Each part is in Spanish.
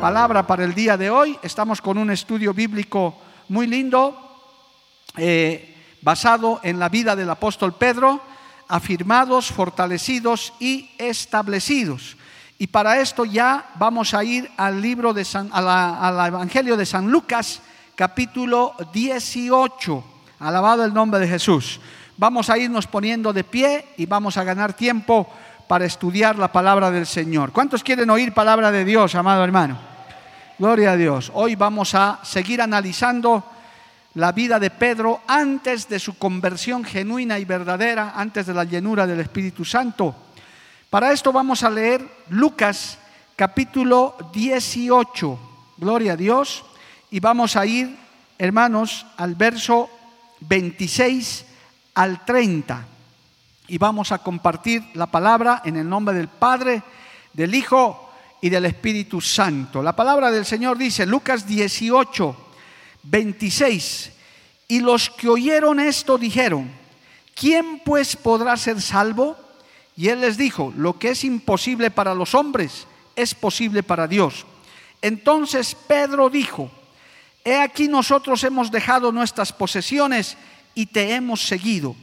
Palabra para el día de hoy. Estamos con un estudio bíblico muy lindo, eh, basado en la vida del apóstol Pedro, afirmados, fortalecidos y establecidos. Y para esto ya vamos a ir al libro de San, al Evangelio de San Lucas, capítulo 18. Alabado el nombre de Jesús. Vamos a irnos poniendo de pie y vamos a ganar tiempo para estudiar la palabra del Señor. ¿Cuántos quieren oír palabra de Dios, amado hermano? Gloria a Dios. Hoy vamos a seguir analizando la vida de Pedro antes de su conversión genuina y verdadera, antes de la llenura del Espíritu Santo. Para esto vamos a leer Lucas capítulo 18. Gloria a Dios. Y vamos a ir, hermanos, al verso 26 al 30. Y vamos a compartir la palabra en el nombre del Padre, del Hijo y del Espíritu Santo. La palabra del Señor dice, Lucas 18, 26. Y los que oyeron esto dijeron, ¿quién pues podrá ser salvo? Y él les dijo, lo que es imposible para los hombres es posible para Dios. Entonces Pedro dijo, he aquí nosotros hemos dejado nuestras posesiones y te hemos seguido.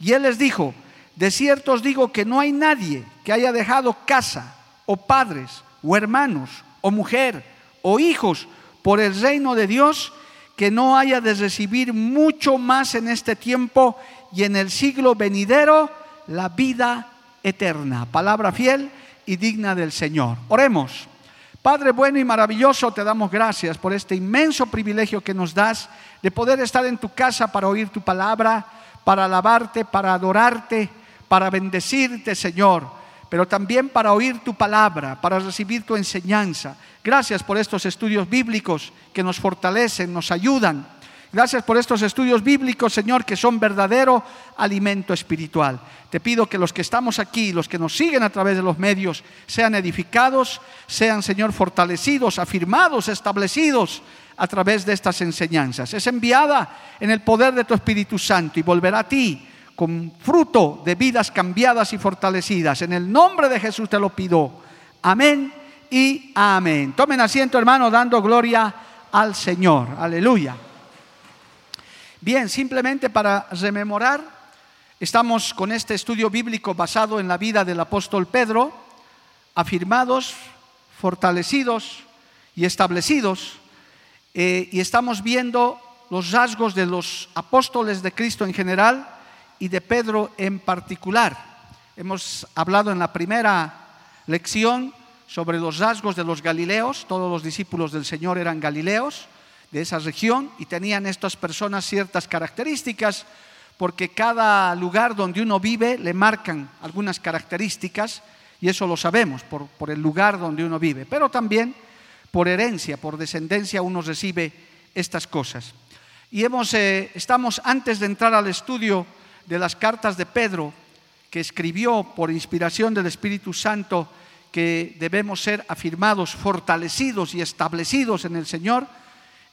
Y él les dijo, de cierto os digo que no hay nadie que haya dejado casa o padres o hermanos o mujer o hijos por el reino de Dios que no haya de recibir mucho más en este tiempo y en el siglo venidero la vida eterna. Palabra fiel y digna del Señor. Oremos. Padre bueno y maravilloso, te damos gracias por este inmenso privilegio que nos das de poder estar en tu casa para oír tu palabra, para alabarte, para adorarte, para bendecirte, Señor, pero también para oír tu palabra, para recibir tu enseñanza. Gracias por estos estudios bíblicos que nos fortalecen, nos ayudan Gracias por estos estudios bíblicos, Señor, que son verdadero alimento espiritual. Te pido que los que estamos aquí, los que nos siguen a través de los medios, sean edificados, sean, Señor, fortalecidos, afirmados, establecidos a través de estas enseñanzas. Es enviada en el poder de tu Espíritu Santo y volverá a ti con fruto de vidas cambiadas y fortalecidas. En el nombre de Jesús te lo pido. Amén y amén. Tomen asiento, hermano, dando gloria al Señor. Aleluya. Bien, simplemente para rememorar, estamos con este estudio bíblico basado en la vida del apóstol Pedro, afirmados, fortalecidos y establecidos, eh, y estamos viendo los rasgos de los apóstoles de Cristo en general y de Pedro en particular. Hemos hablado en la primera lección sobre los rasgos de los galileos, todos los discípulos del Señor eran galileos, de esa región y tenían estas personas ciertas características porque cada lugar donde uno vive le marcan algunas características y eso lo sabemos por, por el lugar donde uno vive, pero también por herencia, por descendencia uno recibe estas cosas. Y hemos, eh, estamos antes de entrar al estudio de las cartas de Pedro, que escribió por inspiración del Espíritu Santo que debemos ser afirmados, fortalecidos y establecidos en el Señor,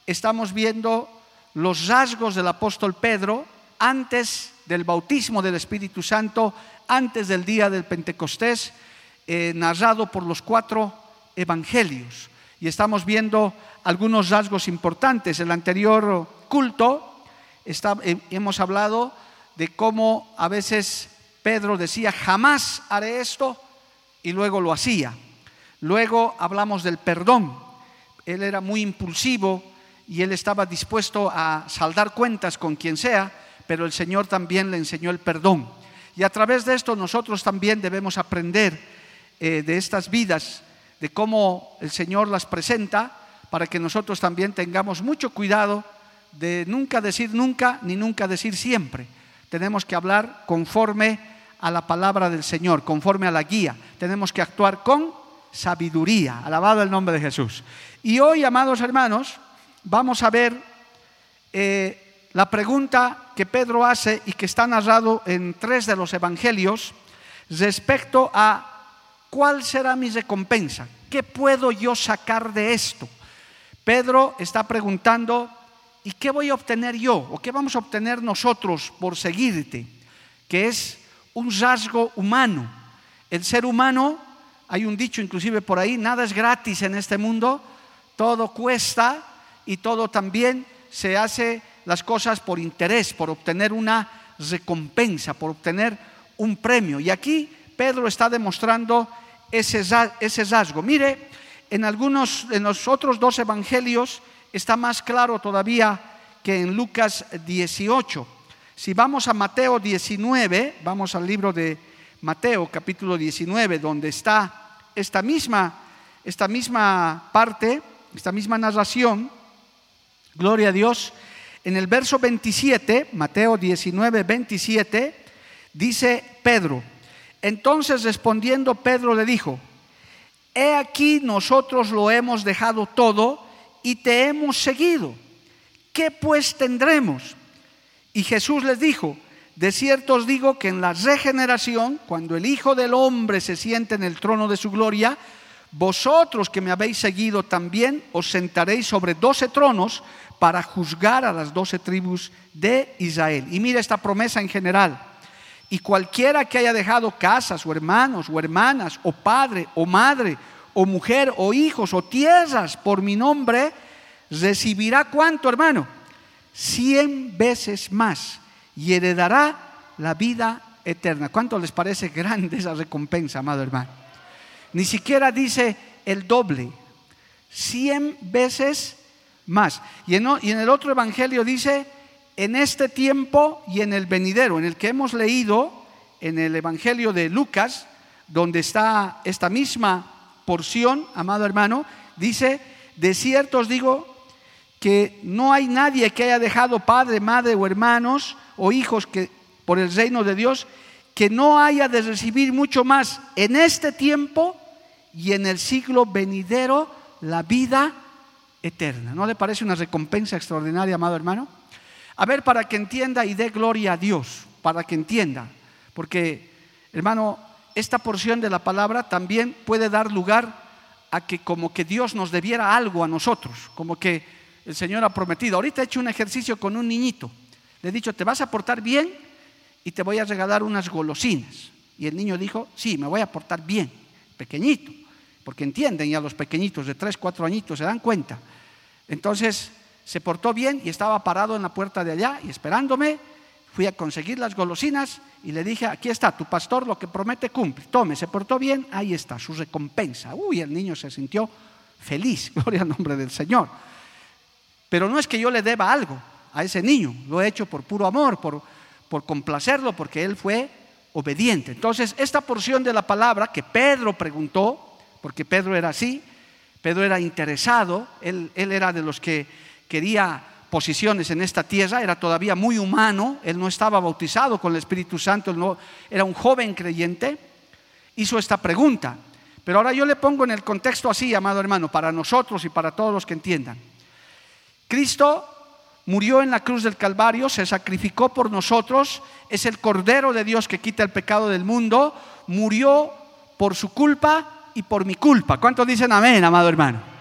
estamos viendo los rasgos del apóstol Pedro antes del bautismo del Espíritu Santo, antes del día del Pentecostés, eh, narrado por los cuatro evangelios. Y estamos viendo algunos rasgos importantes. El anterior culto eh, hemos hablado de cómo a veces Pedro decía, jamás haré esto, y luego lo hacía. Luego hablamos del perdón. Él era muy impulsivo, y él estaba dispuesto a saldar cuentas con quien sea, pero el Señor también le enseñó el perdón. Y a través de esto nosotros también debemos aprender eh, de estas vidas, de cómo el Señor las presenta, para que nosotros también tengamos mucho cuidado de nunca decir nunca ni nunca decir siempre. Tenemos que hablar conforme a la palabra del Señor, conforme a la guía. Tenemos que actuar con sabiduría. Alabado el nombre de Jesús. Y hoy, amados hermanos, vamos a ver eh, la pregunta que Pedro hace y que está narrado en tres de los evangelios respecto a cuál será mi recompensa, qué puedo yo sacar de esto. Pedro está preguntando, ¿y qué voy a obtener yo? ¿O qué vamos a obtener nosotros por seguirte? Que es un rasgo humano. El ser humano, hay un dicho inclusive por ahí, nada es gratis en este mundo, todo cuesta y todo también se hace las cosas por interés, por obtener una recompensa, por obtener un premio. Y aquí Pedro está demostrando ese, ese rasgo. Mire, en algunos, en los otros dos evangelios está más claro todavía que en Lucas 18. Si vamos a Mateo 19, vamos al libro de Mateo capítulo 19, donde está esta misma, esta misma parte, esta misma narración, gloria a Dios, en el verso 27, Mateo 19, 27, dice Pedro, entonces respondiendo Pedro le dijo, he aquí nosotros lo hemos dejado todo y te hemos seguido. ¿Qué pues tendremos? Y Jesús les dijo, de cierto os digo que en la regeneración, cuando el Hijo del Hombre se siente en el trono de su gloria, vosotros que me habéis seguido también os sentaréis sobre doce tronos para juzgar a las doce tribus de Israel. Y mira esta promesa en general. Y cualquiera que haya dejado casas o hermanos o hermanas o padre o madre o mujer o hijos o tierras por mi nombre, recibirá cuánto hermano? Cien veces más y heredará la vida eterna. ¿Cuánto les parece grande esa recompensa, amado hermano? Ni siquiera dice el doble, cien veces más. Y en, el otro evangelio dice, en este tiempo y en el venidero, en el que hemos leído en el evangelio de Lucas, donde está esta misma porción, amado hermano, dice, de cierto os digo que no hay nadie que haya dejado padre, madre o hermanos o hijos que por el reino de Dios que no haya de recibir mucho más en este tiempo y en el siglo venidero la vida eterna. ¿No le parece una recompensa extraordinaria, amado hermano? A ver, para que entienda y dé gloria a Dios, para que entienda, porque, hermano, esta porción de la palabra también puede dar lugar a que como que Dios nos debiera algo a nosotros, como que el Señor ha prometido. Ahorita he hecho un ejercicio con un niñito. Le he dicho, te vas a portar bien y te voy a regalar unas golosinas. Y el niño dijo, sí, me voy a portar bien, pequeñito, porque entienden ya los pequeñitos de tres, cuatro añitos, se dan cuenta. Entonces se portó bien y estaba parado en la puerta de allá y esperándome fui a conseguir las golosinas y le dije, aquí está, tu pastor lo que promete cumple, tome, se portó bien, ahí está, su recompensa. Uy, el niño se sintió feliz, gloria al nombre del Señor. Pero no es que yo le deba algo a ese niño, lo he hecho por puro amor, por, por complacerlo, porque él fue obediente. Entonces, esta porción de la palabra que Pedro preguntó, porque Pedro era así, Pedro era interesado, él, él era de los que quería posiciones en esta tierra, era todavía muy humano, él no estaba bautizado con el Espíritu Santo, no, era un joven creyente, hizo esta pregunta. Pero ahora yo le pongo en el contexto así, amado hermano, para nosotros y para todos los que entiendan. Cristo murió en la cruz del Calvario, se sacrificó por nosotros, es el Cordero de Dios que quita el pecado del mundo, murió por su culpa y por mi culpa. ¿Cuántos dicen amén, amado hermano?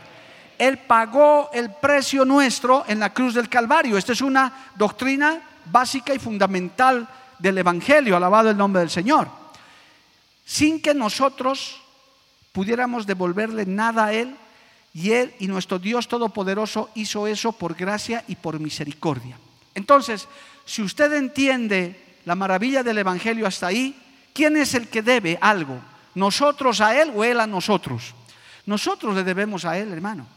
Él pagó el precio nuestro en la cruz del Calvario. Esta es una doctrina básica y fundamental del Evangelio, alabado el nombre del Señor. Sin que nosotros pudiéramos devolverle nada a Él, y Él y nuestro Dios Todopoderoso hizo eso por gracia y por misericordia. Entonces, si usted entiende la maravilla del Evangelio hasta ahí, ¿quién es el que debe algo? ¿Nosotros a Él o Él a nosotros? Nosotros le debemos a Él, hermano.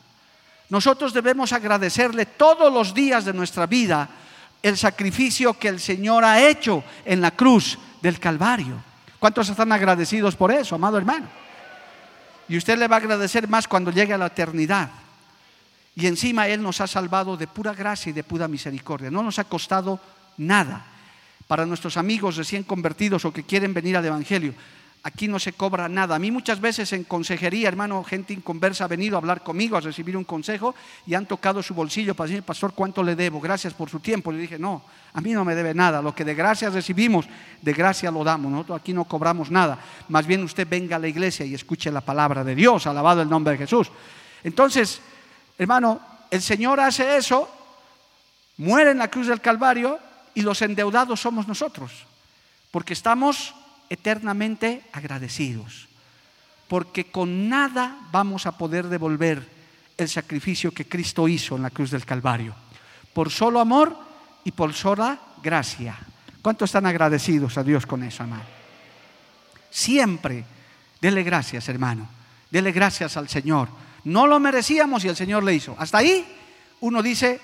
Nosotros debemos agradecerle todos los días de nuestra vida el sacrificio que el Señor ha hecho en la cruz del Calvario. ¿Cuántos están agradecidos por eso, amado hermano? Y usted le va a agradecer más cuando llegue a la eternidad. Y encima Él nos ha salvado de pura gracia y de pura misericordia. No nos ha costado nada. Para nuestros amigos recién convertidos o que quieren venir al Evangelio, aquí no se cobra nada. A mí muchas veces en consejería, hermano, gente inconversa ha venido a hablar conmigo, a recibir un consejo y han tocado su bolsillo para decir, pastor, ¿cuánto le debo? Gracias por su tiempo. Le dije, no, a mí no me debe nada. Lo que de gracia recibimos, de gracia lo damos. Nosotros aquí no cobramos nada. Más bien usted venga a la iglesia y escuche la palabra de Dios, alabado el nombre de Jesús. Entonces, hermano, el Señor hace eso, muere en la cruz del Calvario y los endeudados somos nosotros, porque estamos eternamente agradecidos, porque con nada vamos a poder devolver el sacrificio que Cristo hizo en la cruz del Calvario, por solo amor y por sola gracia. ¿Cuántos están agradecidos a Dios con eso, hermano? Siempre, dele gracias, hermano, dele gracias al Señor. No lo merecíamos y el Señor le hizo. Hasta ahí uno dice,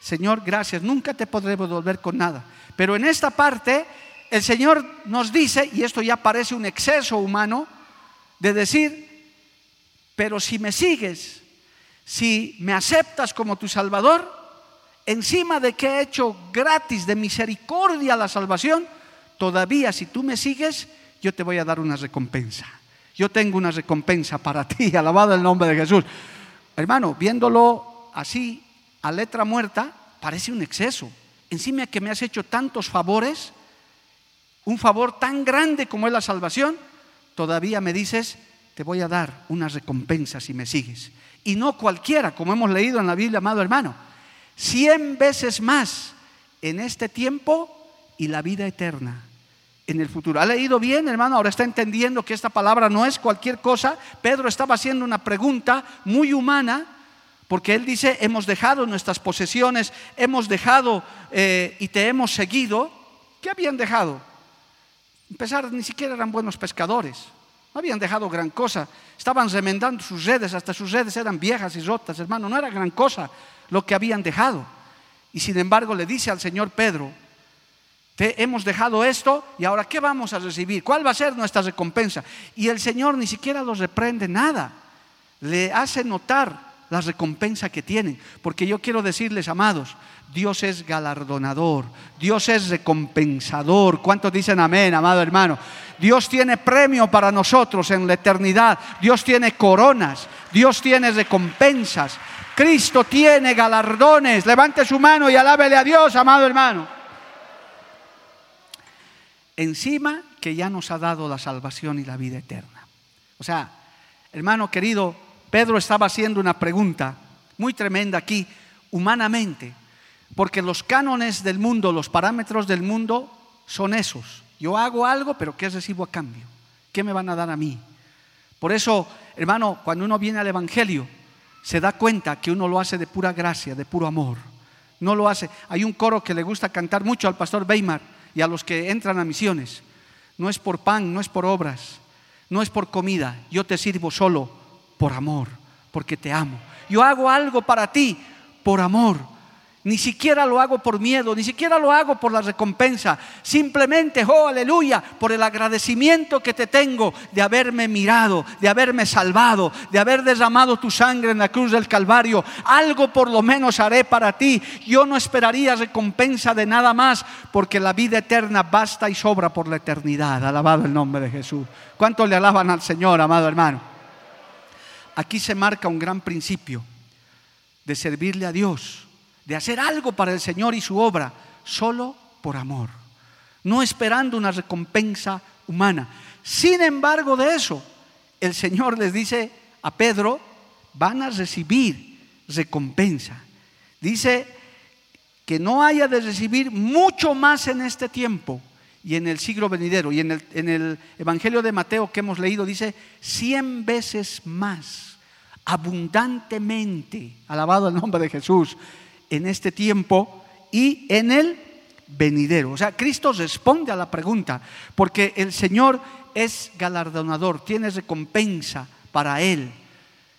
Señor, gracias, nunca te podré devolver con nada. Pero en esta parte el Señor nos dice, y esto ya parece un exceso humano, de decir, pero si me sigues, si me aceptas como tu Salvador, encima de que he hecho gratis de misericordia la salvación, todavía si tú me sigues, yo te voy a dar una recompensa. Yo tengo una recompensa para ti, alabado el nombre de Jesús. Hermano, viéndolo así a letra muerta, parece un exceso. Encima que me has hecho tantos favores, un favor tan grande como es la salvación, todavía me dices, te voy a dar una recompensa si me sigues. Y no cualquiera, como hemos leído en la Biblia, amado hermano, cien veces más en este tiempo y la vida eterna en el futuro. ¿Ha leído bien, hermano? Ahora está entendiendo que esta palabra no es cualquier cosa. Pedro estaba haciendo una pregunta muy humana, porque él dice, hemos dejado nuestras posesiones, hemos dejado eh, y te hemos seguido. ¿Qué habían dejado? Empezar, ni siquiera eran buenos pescadores. No habían dejado gran cosa. Estaban remendando sus redes, hasta sus redes eran viejas y rotas, hermano. No era gran cosa lo que habían dejado. Y sin embargo le dice al Señor Pedro, te hemos dejado esto y ahora ¿qué vamos a recibir? ¿Cuál va a ser nuestra recompensa? Y el Señor ni siquiera los reprende nada. Le hace notar la recompensa que tienen. Porque yo quiero decirles, amados, Dios es galardonador, Dios es recompensador. ¿Cuántos dicen amén, amado hermano? Dios tiene premio para nosotros en la eternidad, Dios tiene coronas, Dios tiene recompensas, Cristo tiene galardones. Levante su mano y alábele a Dios, amado hermano. Encima que ya nos ha dado la salvación y la vida eterna. O sea, hermano querido, Pedro estaba haciendo una pregunta muy tremenda aquí, humanamente, porque los cánones del mundo, los parámetros del mundo son esos. Yo hago algo, pero ¿qué recibo a cambio? ¿Qué me van a dar a mí? Por eso, hermano, cuando uno viene al Evangelio, se da cuenta que uno lo hace de pura gracia, de puro amor. No lo hace. Hay un coro que le gusta cantar mucho al pastor Weimar y a los que entran a misiones. No es por pan, no es por obras, no es por comida. Yo te sirvo solo por amor, porque te amo. Yo hago algo para ti por amor. Ni siquiera lo hago por miedo, ni siquiera lo hago por la recompensa. Simplemente, oh aleluya, por el agradecimiento que te tengo de haberme mirado, de haberme salvado, de haber derramado tu sangre en la cruz del Calvario. Algo por lo menos haré para ti. Yo no esperaría recompensa de nada más, porque la vida eterna basta y sobra por la eternidad. Alabado el nombre de Jesús. ¿Cuánto le alaban al Señor, amado hermano? Aquí se marca un gran principio de servirle a Dios, de hacer algo para el Señor y su obra, solo por amor, no esperando una recompensa humana. Sin embargo de eso, el Señor les dice a Pedro, van a recibir recompensa. Dice que no haya de recibir mucho más en este tiempo y en el siglo venidero. Y en el, Evangelio de Mateo que hemos leído dice cien veces más abundantemente, alabado el nombre de Jesús, en este tiempo y en el venidero. O sea, Cristo responde a la pregunta, porque el Señor es galardonador, tiene recompensa para Él.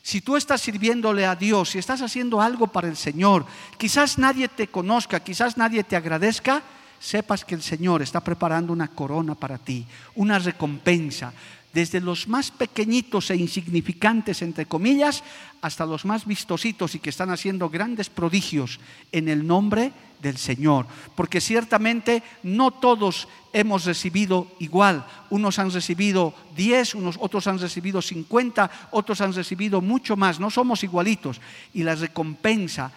Si tú estás sirviéndole a Dios, si estás haciendo algo para el Señor, quizás nadie te conozca, quizás nadie te agradezca, sepas que el Señor está preparando una corona para ti, una recompensa desde los más pequeñitos e insignificantes, entre comillas, hasta los más vistositos y que están haciendo grandes prodigios en el nombre del Señor. Porque ciertamente no todos hemos recibido igual. Unos han recibido 10, unos, otros han recibido 50, otros han recibido mucho más. No somos igualitos. Y la recompensa,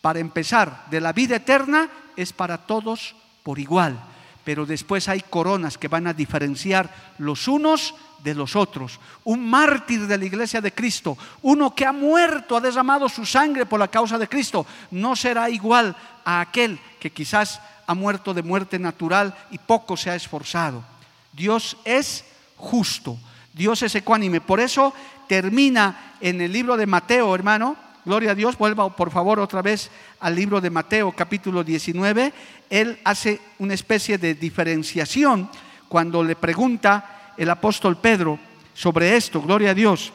para empezar, de la vida eterna es para todos por igual. Pero después hay coronas que van a diferenciar los unos de los otros. Un mártir de la iglesia de Cristo, uno que ha muerto, ha derramado su sangre por la causa de Cristo, no será igual a aquel que quizás ha muerto de muerte natural y poco se ha esforzado. Dios es justo, Dios es ecuánime. Por eso termina en el libro de Mateo, hermano, gloria a Dios, vuelva por favor otra vez al libro de Mateo capítulo 19, él hace una especie de diferenciación cuando le pregunta el apóstol Pedro sobre esto, gloria a Dios.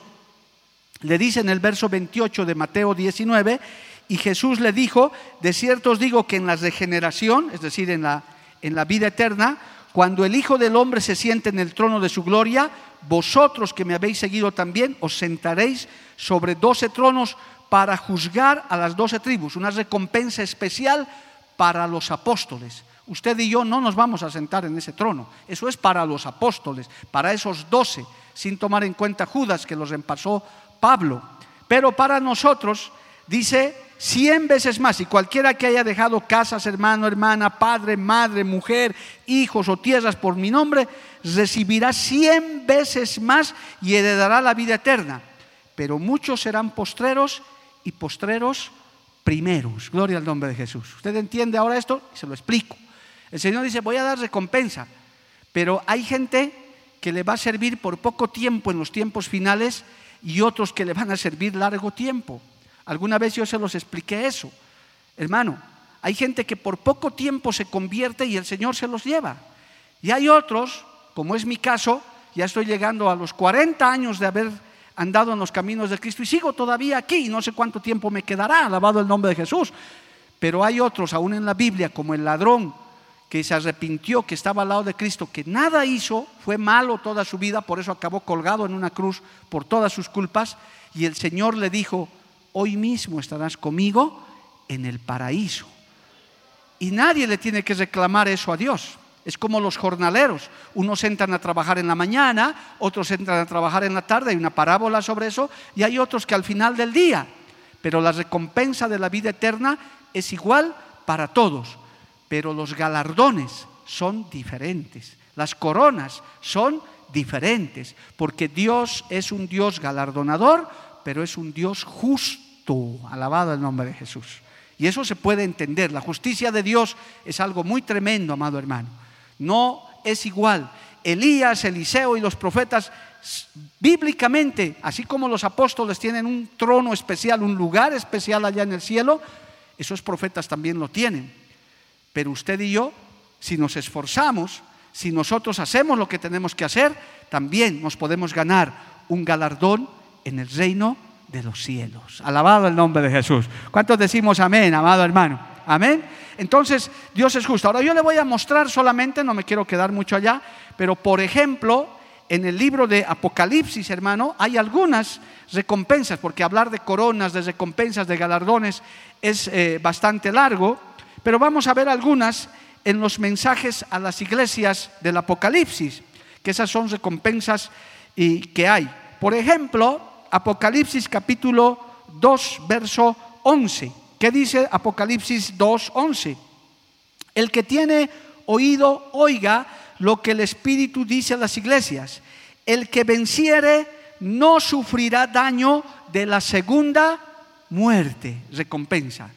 Le dice en el verso 28 de Mateo 19, y Jesús le dijo, de cierto os digo que en la regeneración, es decir, en la, en la vida eterna, cuando el Hijo del Hombre se siente en el trono de su gloria, vosotros que me habéis seguido también, os sentaréis sobre doce tronos para juzgar a las doce tribus, una recompensa especial para los apóstoles. Usted y yo no nos vamos a sentar en ese trono. Eso es para los apóstoles, para esos doce, sin tomar en cuenta Judas que los empasó Pablo. Pero para nosotros, dice, cien veces más. Y cualquiera que haya dejado casas, hermano, hermana, padre, madre, mujer, hijos o tierras por mi nombre, recibirá cien veces más y heredará la vida eterna. Pero muchos serán postreros y postreros primeros. Gloria al nombre de Jesús. ¿Usted entiende ahora esto? Se lo explico. El Señor dice, voy a dar recompensa, pero hay gente que le va a servir por poco tiempo en los tiempos finales y otros que le van a servir largo tiempo. Alguna vez yo se los expliqué eso. Hermano, hay gente que por poco tiempo se convierte y el Señor se los lleva. Y hay otros, como es mi caso, ya estoy llegando a los 40 años de haber andado en los caminos de Cristo y sigo todavía aquí, no sé cuánto tiempo me quedará, alabado el nombre de Jesús. Pero hay otros, aún en la Biblia, como el ladrón que se arrepintió, que estaba al lado de Cristo, que nada hizo, fue malo toda su vida, por eso acabó colgado en una cruz por todas sus culpas, y el Señor le dijo, hoy mismo estarás conmigo en el paraíso. Y nadie le tiene que reclamar eso a Dios. Es como los jornaleros. Unos entran a trabajar en la mañana, otros entran a trabajar en la tarde, hay una parábola sobre eso, y hay otros que al final del día. Pero la recompensa de la vida eterna es igual para todos pero los galardones son diferentes, las coronas son diferentes, porque Dios es un Dios galardonador, pero es un Dios justo, alabado el nombre de Jesús. Y eso se puede entender, la justicia de Dios es algo muy tremendo, amado hermano. No es igual. Elías, Eliseo y los profetas, bíblicamente, así como los apóstoles tienen un trono especial, un lugar especial allá en el cielo, esos profetas también lo tienen. Pero usted y yo, si nos esforzamos, si nosotros hacemos lo que tenemos que hacer, también nos podemos ganar un galardón en el reino de los cielos. Alabado el nombre de Jesús. ¿Cuántos decimos amén, amado hermano? Amén. Entonces, Dios es justo. Ahora yo le voy a mostrar solamente, no me quiero quedar mucho allá, pero por ejemplo, en el libro de Apocalipsis, hermano, hay algunas recompensas, porque hablar de coronas, de recompensas, de galardones es eh, bastante largo. Pero vamos a ver algunas en los mensajes a las iglesias del Apocalipsis, que esas son recompensas y que hay. Por ejemplo, Apocalipsis capítulo 2, verso 11. ¿Qué dice Apocalipsis 2, 11? El que tiene oído, oiga lo que el Espíritu dice a las iglesias. El que venciere no sufrirá daño de la segunda muerte, recompensa.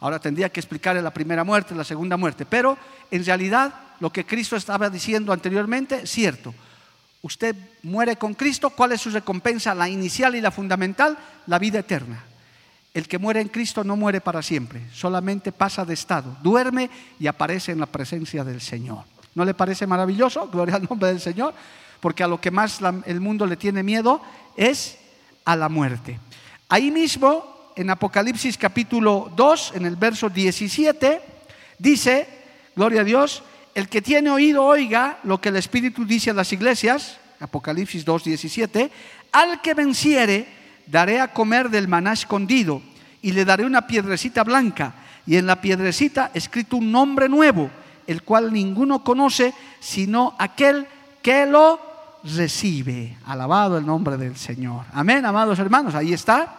Ahora tendría que explicarle la primera muerte, la segunda muerte, pero en realidad lo que Cristo estaba diciendo anteriormente es cierto. Usted muere con Cristo, ¿cuál es su recompensa? La inicial y la fundamental, la vida eterna. El que muere en Cristo no muere para siempre, solamente pasa de estado, duerme y aparece en la presencia del Señor. ¿No le parece maravilloso? Gloria al nombre del Señor, porque a lo que más el mundo le tiene miedo es a la muerte. Ahí mismo en Apocalipsis capítulo 2, en el verso 17, dice, gloria a Dios, el que tiene oído oiga lo que el Espíritu dice a las iglesias, Apocalipsis 2.17, al que venciere daré a comer del maná escondido y le daré una piedrecita blanca y en la piedrecita escrito un nombre nuevo, el cual ninguno conoce sino aquel que lo recibe. Alabado el nombre del Señor. Amén, amados hermanos, ahí está.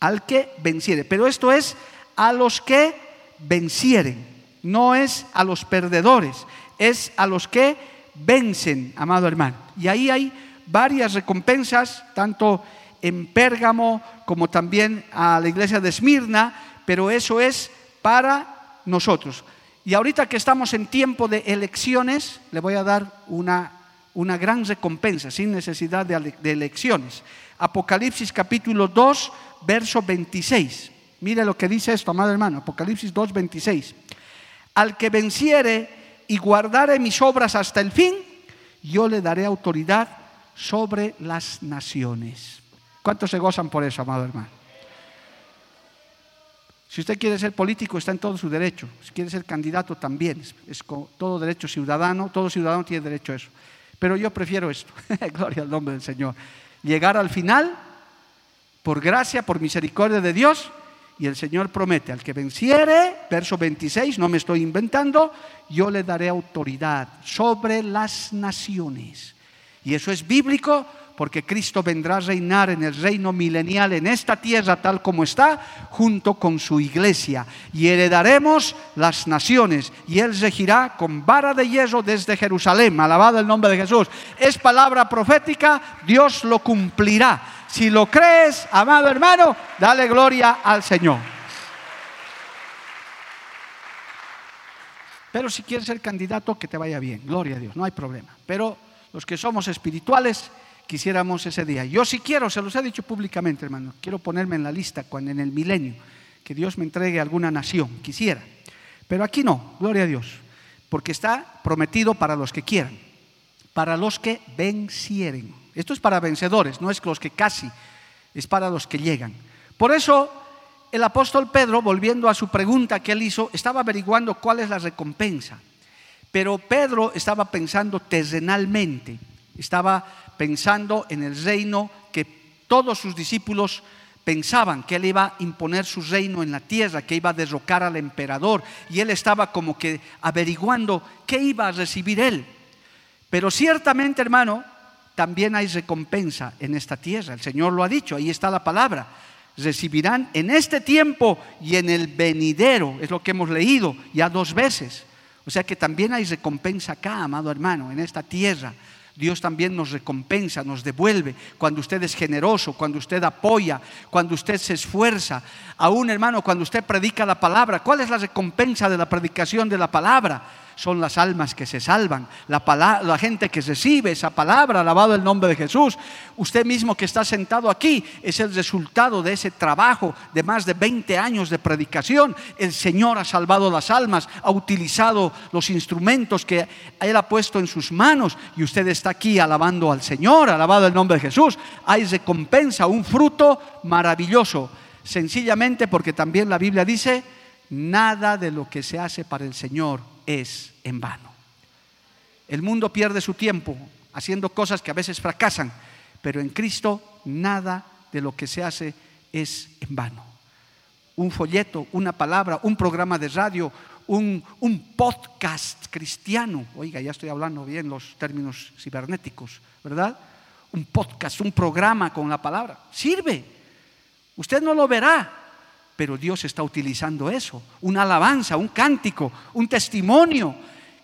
Al que venciere. Pero esto es a los que vencieren, no es a los perdedores, es a los que vencen, amado hermano. Y ahí hay varias recompensas, tanto en Pérgamo como también a la iglesia de Esmirna, pero eso es para nosotros. Y ahorita que estamos en tiempo de elecciones, le voy a dar una, una gran recompensa, sin necesidad de, de elecciones. Apocalipsis capítulo 2, verso 26. Mire lo que dice esto, amado hermano, Apocalipsis 2, 26. Al que venciere y guardare mis obras hasta el fin, yo le daré autoridad sobre las naciones. ¿Cuántos se gozan por eso, amado hermano? Si usted quiere ser político, está en todo su derecho. Si quiere ser candidato, también. Es, todo derecho ciudadano, todo ciudadano tiene derecho a eso. Pero yo prefiero esto, gloria al nombre del Señor. Llegar al final, por gracia, por misericordia de Dios, y el Señor promete, al que venciere, verso 26, no me estoy inventando, yo le daré autoridad sobre las naciones. Y eso es bíblico porque Cristo vendrá a reinar en el reino milenial en esta tierra tal como está, junto con su iglesia. Y heredaremos las naciones. Y Él regirá con vara de hierro desde Jerusalén. Alabado el nombre de Jesús. Es palabra profética, Dios lo cumplirá. Si lo crees, amado hermano, dale gloria al Señor. Pero si quieres ser candidato, que te vaya bien. Gloria a Dios, no hay problema. Pero los que somos espirituales, quisiéramos ese día. Yo sí quiero, se los he dicho públicamente, hermano, quiero ponerme en la lista cuando en el milenio, que Dios me entregue alguna nación, quisiera. Pero aquí no, gloria a Dios, porque está prometido para los que quieran, para los que vencieren. Esto es para vencedores, no es los que casi, es para los que llegan. Por eso el apóstol Pedro, volviendo a su pregunta que él hizo, estaba averiguando cuál es la recompensa. Pero Pedro estaba pensando terrenalmente estaba pensando en el reino que todos sus discípulos pensaban que él iba a imponer su reino en la tierra, que iba a derrocar al emperador, y él estaba como que averiguando qué iba a recibir él. Pero ciertamente, hermano, también hay recompensa en esta tierra. El Señor lo ha dicho, ahí está la palabra. Recibirán en este tiempo y en el venidero, es lo que hemos leído ya dos veces. O sea que también hay recompensa acá, amado hermano, en esta tierra. Dios también nos recompensa, nos devuelve cuando usted es generoso, cuando usted apoya, cuando usted se esfuerza. Aún hermano, cuando usted predica la palabra, ¿cuál es la recompensa de la predicación de la palabra? Son las almas que se salvan, la, gente que recibe esa palabra, alabado el nombre de Jesús. Usted mismo que está sentado aquí es el resultado de ese trabajo de más de 20 años de predicación. El Señor ha salvado las almas, ha utilizado los instrumentos que Él ha puesto en sus manos y usted está aquí alabando al Señor, alabado el nombre de Jesús. Hay recompensa, un fruto maravilloso, sencillamente porque también la Biblia dice, nada de lo que se hace para el Señor es en vano. El mundo pierde su tiempo haciendo cosas que a veces fracasan, pero en Cristo nada de lo que se hace es en vano. Un folleto, una palabra, un programa de radio, un, un, podcast cristiano, oiga, ya estoy hablando bien los términos cibernéticos, ¿verdad? Un podcast, un programa con la palabra, sirve. Usted no lo verá, pero Dios está utilizando eso, una alabanza, un cántico, un testimonio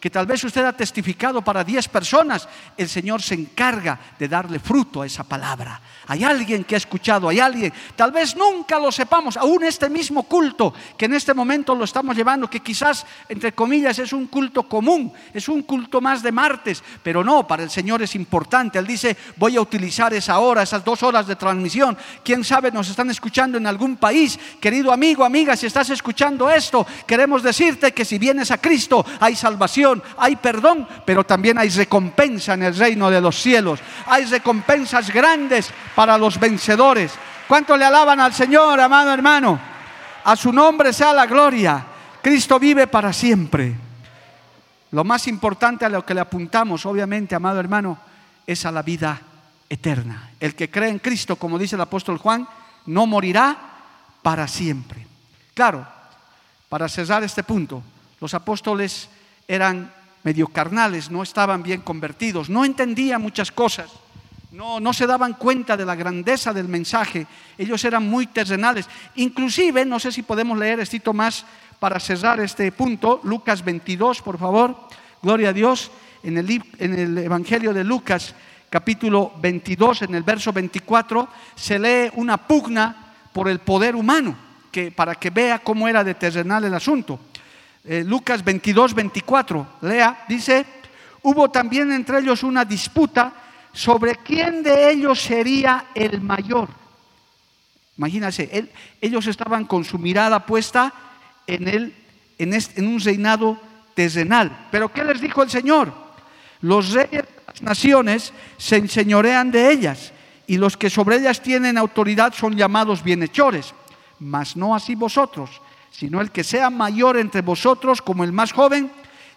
que tal vez usted ha testificado para 10 personas, el Señor se encarga de darle fruto a esa palabra. Hay alguien que ha escuchado, hay alguien, tal vez nunca lo sepamos, aún este mismo culto que en este momento lo estamos llevando, que quizás, entre comillas, es un culto común, es un culto más de martes, pero no, para el Señor es importante. Él dice, voy a utilizar esa hora, esas dos horas de transmisión. Quién sabe, nos están escuchando en algún país. Querido amigo, amiga, si estás escuchando esto, queremos decirte que si vienes a Cristo hay salvación hay perdón, pero también hay recompensa en el reino de los cielos. Hay recompensas grandes para los vencedores. ¿Cuánto le alaban al Señor, amado hermano? A su nombre sea la gloria. Cristo vive para siempre. Lo más importante a lo que le apuntamos, obviamente, amado hermano, es a la vida eterna. El que cree en Cristo, como dice el apóstol Juan, no morirá para siempre. Claro, para cerrar este punto, los apóstoles eran medio carnales, no estaban bien convertidos, no entendían muchas cosas, no, no se daban cuenta de la grandeza del mensaje, ellos eran muy terrenales. Inclusive, no sé si podemos leer esto más para cerrar este punto, Lucas 22, por favor, gloria a Dios, en el, en el Evangelio de Lucas capítulo 22, en el verso 24, se lee una pugna por el poder humano, que, para que vea cómo era de terrenal el asunto. Eh, Lucas 22, 24, lea, dice, hubo también entre ellos una disputa sobre quién de ellos sería el mayor. Imagínense, ellos estaban con su mirada puesta en, el, en, en un reinado terrenal. Pero ¿qué les dijo el Señor? Los reyes de las naciones se enseñorean de ellas y los que sobre ellas tienen autoridad son llamados bienhechores, mas no así vosotros sino el que sea mayor entre vosotros como el más joven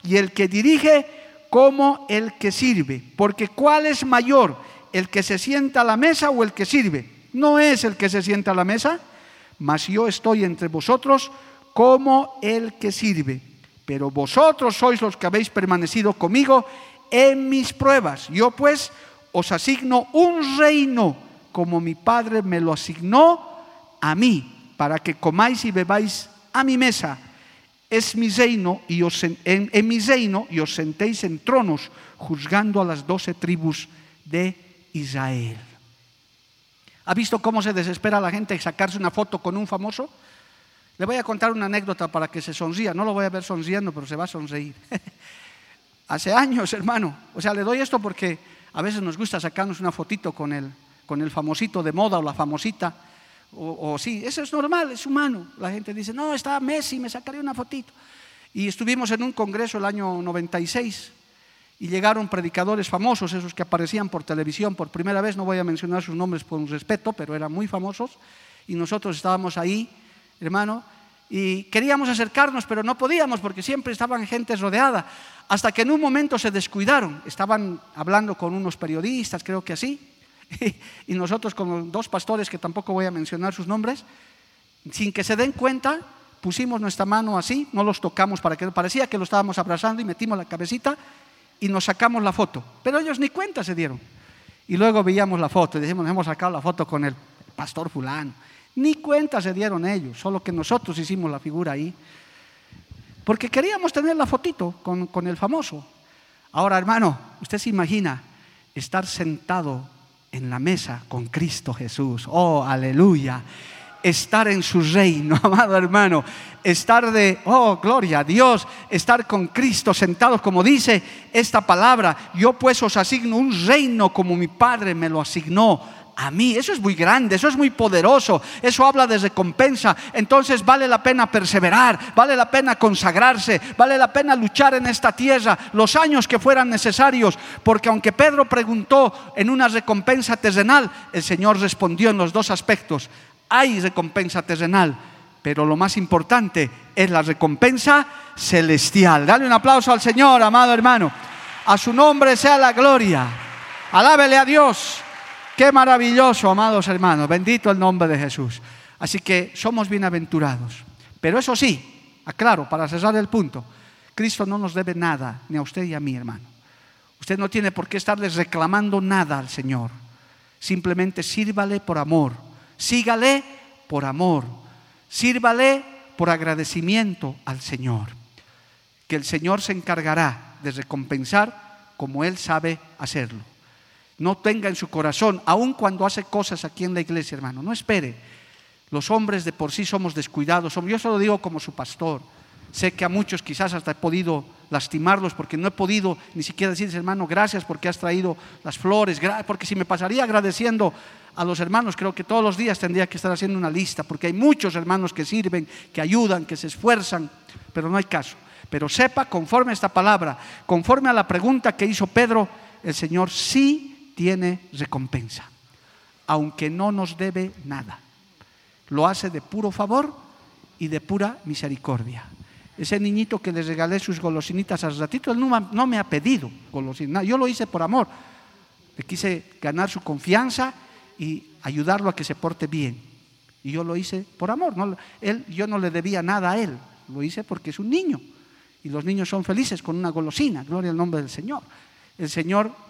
y el que dirige como el que sirve. Porque ¿cuál es mayor? ¿El que se sienta a la mesa o el que sirve? No es el que se sienta a la mesa, mas yo estoy entre vosotros como el que sirve. Pero vosotros sois los que habéis permanecido conmigo en mis pruebas. Yo pues os asigno un reino como mi Padre me lo asignó a mí, para que comáis y bebáis a mi mesa. Es mi reino y os, en, mi reino y os sentéis en tronos juzgando a las doce tribus de Israel. ¿Ha visto cómo se desespera la gente sacarse una foto con un famoso? Le voy a contar una anécdota para que se sonría. No lo voy a ver sonriendo, pero se va a sonreír. Hace años, hermano. O sea, le doy esto porque a veces nos gusta sacarnos una fotito con el, con el famosito de moda o la famosita. O, sí, eso es normal, es humano. La gente dice, no, está Messi, me sacaré una fotito. Y estuvimos en un congreso el año 96 y llegaron predicadores famosos, esos que aparecían por televisión por primera vez, no voy a mencionar sus nombres por respeto, pero eran muy famosos, y nosotros estábamos ahí, hermano, y queríamos acercarnos, pero no podíamos porque siempre estaban gente rodeada, hasta que en un momento se descuidaron, estaban hablando con unos periodistas, creo que así, y nosotros con dos pastores que tampoco voy a mencionar sus nombres, sin que se den cuenta, pusimos nuestra mano así, no los tocamos para que parecía que lo estábamos abrazando y metimos la cabecita y nos sacamos la foto. Pero ellos ni cuenta se dieron. Y luego veíamos la foto y decimos, hemos sacado la foto con el pastor fulano. Ni cuenta se dieron ellos, solo que nosotros hicimos la figura ahí. Porque queríamos tener la fotito con, con el famoso. Ahora, hermano, usted se imagina estar sentado en la mesa con Cristo Jesús. Oh, aleluya. Estar en su reino, amado hermano. Estar de, oh, gloria a Dios. Estar con Cristo sentados, como dice esta palabra. Yo pues os asigno un reino como mi Padre me lo asignó a mí. Eso es muy grande, eso es muy poderoso, eso habla de recompensa. Entonces vale la pena perseverar, vale la pena consagrarse, vale la pena luchar en esta tierra los años que fueran necesarios, porque aunque Pedro preguntó en una recompensa terrenal, el Señor respondió en los dos aspectos. Hay recompensa terrenal, pero lo más importante es la recompensa celestial. Dale un aplauso al Señor, amado hermano. A su nombre sea la gloria. Alábele a Dios. Qué maravilloso, amados hermanos. Bendito el nombre de Jesús. Así que somos bienaventurados. Pero eso sí, aclaro, para cerrar el punto, Cristo no nos debe nada, ni a usted ni a mí, hermano. Usted no tiene por qué estarle reclamando nada al Señor. Simplemente sírvale por amor. Sígale por amor. Sírvale por agradecimiento al Señor. Que el Señor se encargará de recompensar como Él sabe hacerlo no tenga en su corazón, aun cuando hace cosas aquí en la iglesia, hermano. No espere. Los hombres de por sí somos descuidados. Yo se lo digo como su pastor. Sé que a muchos quizás hasta he podido lastimarlos porque no he podido ni siquiera decirles, hermano, gracias porque has traído las flores, porque si me pasaría agradeciendo a los hermanos, creo que todos los días tendría que estar haciendo una lista, porque hay muchos hermanos que sirven, que ayudan, que se esfuerzan, pero no hay caso. Pero sepa, conforme a esta palabra, conforme a la pregunta que hizo Pedro, el Señor sí tiene recompensa, aunque no nos debe nada. Lo hace de puro favor y de pura misericordia. Ese niñito que le regalé sus golosinitas al ratito, él no, me ha pedido golosinas, yo lo hice por amor. Le quise ganar su confianza y ayudarlo a que se porte bien. Y yo lo hice por amor. él, yo no le debía nada a él. Lo hice porque es un niño. Y los niños son felices con una golosina. Gloria al nombre del Señor. El Señor,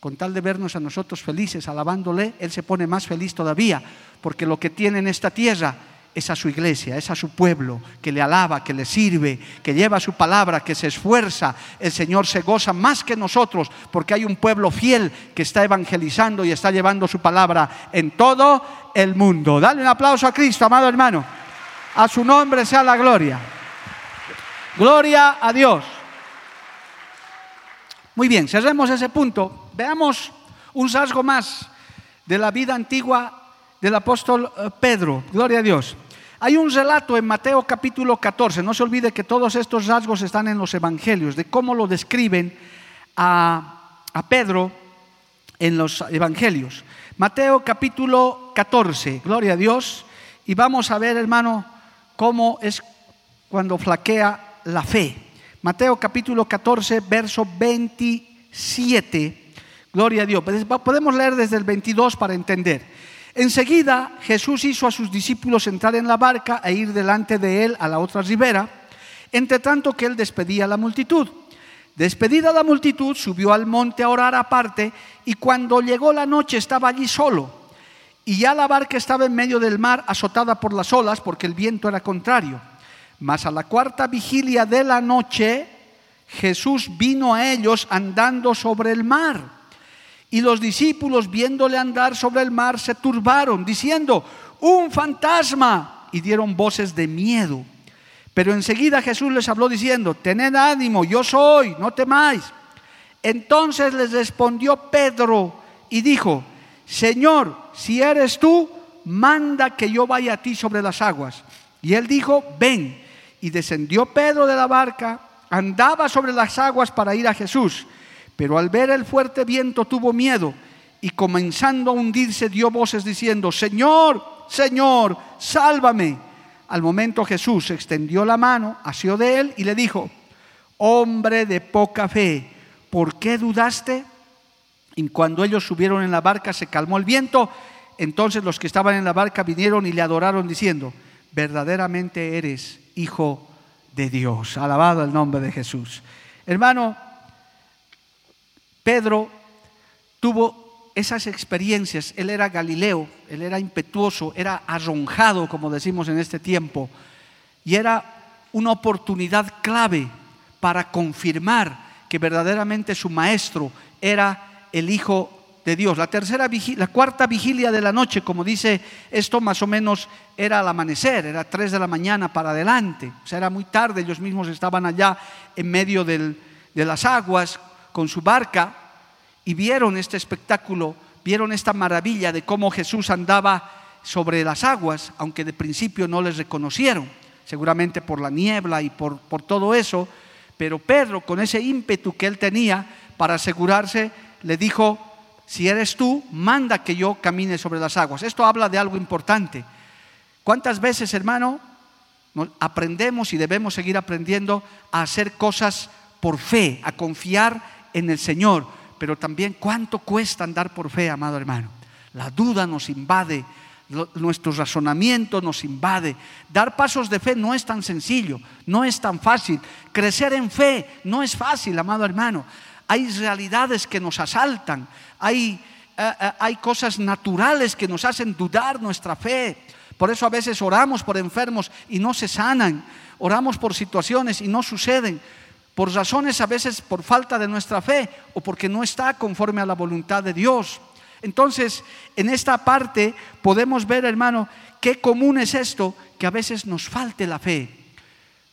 con tal de vernos a nosotros felices, alabándole, Él se pone más feliz todavía. Porque lo que tiene en esta tierra es a su iglesia, es a su pueblo, que le alaba, que le sirve, que lleva su palabra, que se esfuerza. El Señor se goza más que nosotros porque hay un pueblo fiel que está evangelizando y está llevando su palabra en todo el mundo. Dale un aplauso a Cristo, amado hermano. A su nombre sea la gloria. Gloria a Dios. Muy bien, cerremos ese punto. Veamos un rasgo más de la vida antigua del apóstol eh, Pedro. Gloria a Dios. Hay un relato en Mateo capítulo 14, no se olvide que todos estos rasgos están en los evangelios, de cómo lo describen a, a Pedro en los evangelios. Mateo capítulo 14, gloria a Dios, y vamos a ver, hermano, cómo es cuando flaquea la fe. Mateo capítulo 14, verso 27, gloria a Dios. Podemos leer desde el 22 para entender. Enseguida Jesús hizo a sus discípulos entrar en la barca e ir delante de él a la otra ribera, entre tanto que él despedía a la multitud. Despedida la multitud, subió al monte a orar aparte y cuando llegó la noche estaba allí solo. Y ya la barca estaba en medio del mar azotada por las olas porque el viento era contrario. Mas a la cuarta vigilia de la noche Jesús vino a ellos andando sobre el mar y los discípulos, viéndole andar sobre el mar, se turbaron, diciendo, un fantasma, y dieron voces de miedo. Pero enseguida Jesús les habló diciendo, tened ánimo, yo soy, no temáis. Entonces les respondió Pedro y dijo, Señor, si eres tú, manda que yo vaya a ti sobre las aguas. Y él dijo, ven. Y descendió Pedro de la barca, andaba sobre las aguas para ir a Jesús pero al ver el fuerte viento tuvo miedo y comenzando a hundirse dio voces diciendo, Señor, Señor, sálvame. Al momento Jesús extendió la mano, asió de él y le dijo, hombre de poca fe, ¿por qué dudaste? Y cuando ellos subieron en la barca se calmó el viento, entonces los que estaban en la barca vinieron y le adoraron diciendo, verdaderamente eres hijo de Dios. Alabado el nombre de Jesús. Hermano, Pedro tuvo esas experiencias, él era Galileo, él era impetuoso, era arronjado, como decimos en este tiempo, y era una oportunidad clave para confirmar que verdaderamente su maestro era el Hijo de Dios. La tercera la cuarta vigilia de la noche, como dice esto, más o menos era al amanecer, era tres de la mañana para adelante, o sea, era muy tarde, ellos mismos estaban allá en medio de las aguas, con su barca y vieron este espectáculo, vieron esta maravilla de cómo Jesús andaba sobre las aguas, aunque de principio no les reconocieron, seguramente por la niebla y por, por todo eso, pero Pedro, con ese ímpetu que él tenía para asegurarse, le dijo, si eres tú, manda que yo camine sobre las aguas. Esto habla de algo importante. ¿Cuántas veces, hermano, aprendemos y debemos seguir aprendiendo a hacer cosas por fe, a confiar en el Señor, pero también cuánto cuesta andar por fe, amado hermano. La duda nos invade, nuestro razonamiento nos invade. Dar pasos de fe no es tan sencillo, no es tan fácil. Crecer en fe no es fácil, amado hermano. Hay realidades que nos asaltan, hay, eh, eh, hay cosas naturales que nos hacen dudar nuestra fe. Por eso a veces oramos por enfermos y no se sanan, oramos por situaciones y no suceden por razones a veces por falta de nuestra fe o porque no está conforme a la voluntad de Dios. Entonces, en esta parte podemos ver, hermano, qué común es esto, que a veces nos falte la fe.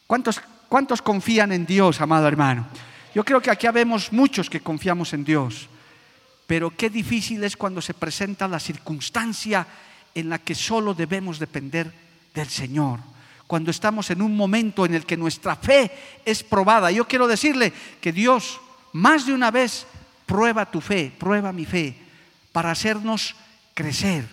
¿Cuántos, cuántos confían en Dios, amado hermano? Yo creo que aquí habemos muchos que confiamos en Dios, pero qué difícil es cuando se presenta la circunstancia en la que solo debemos depender del Señor cuando estamos en un momento en el que nuestra fe es probada. Yo quiero decirle que Dios más de una vez prueba tu fe, prueba mi fe, para hacernos crecer.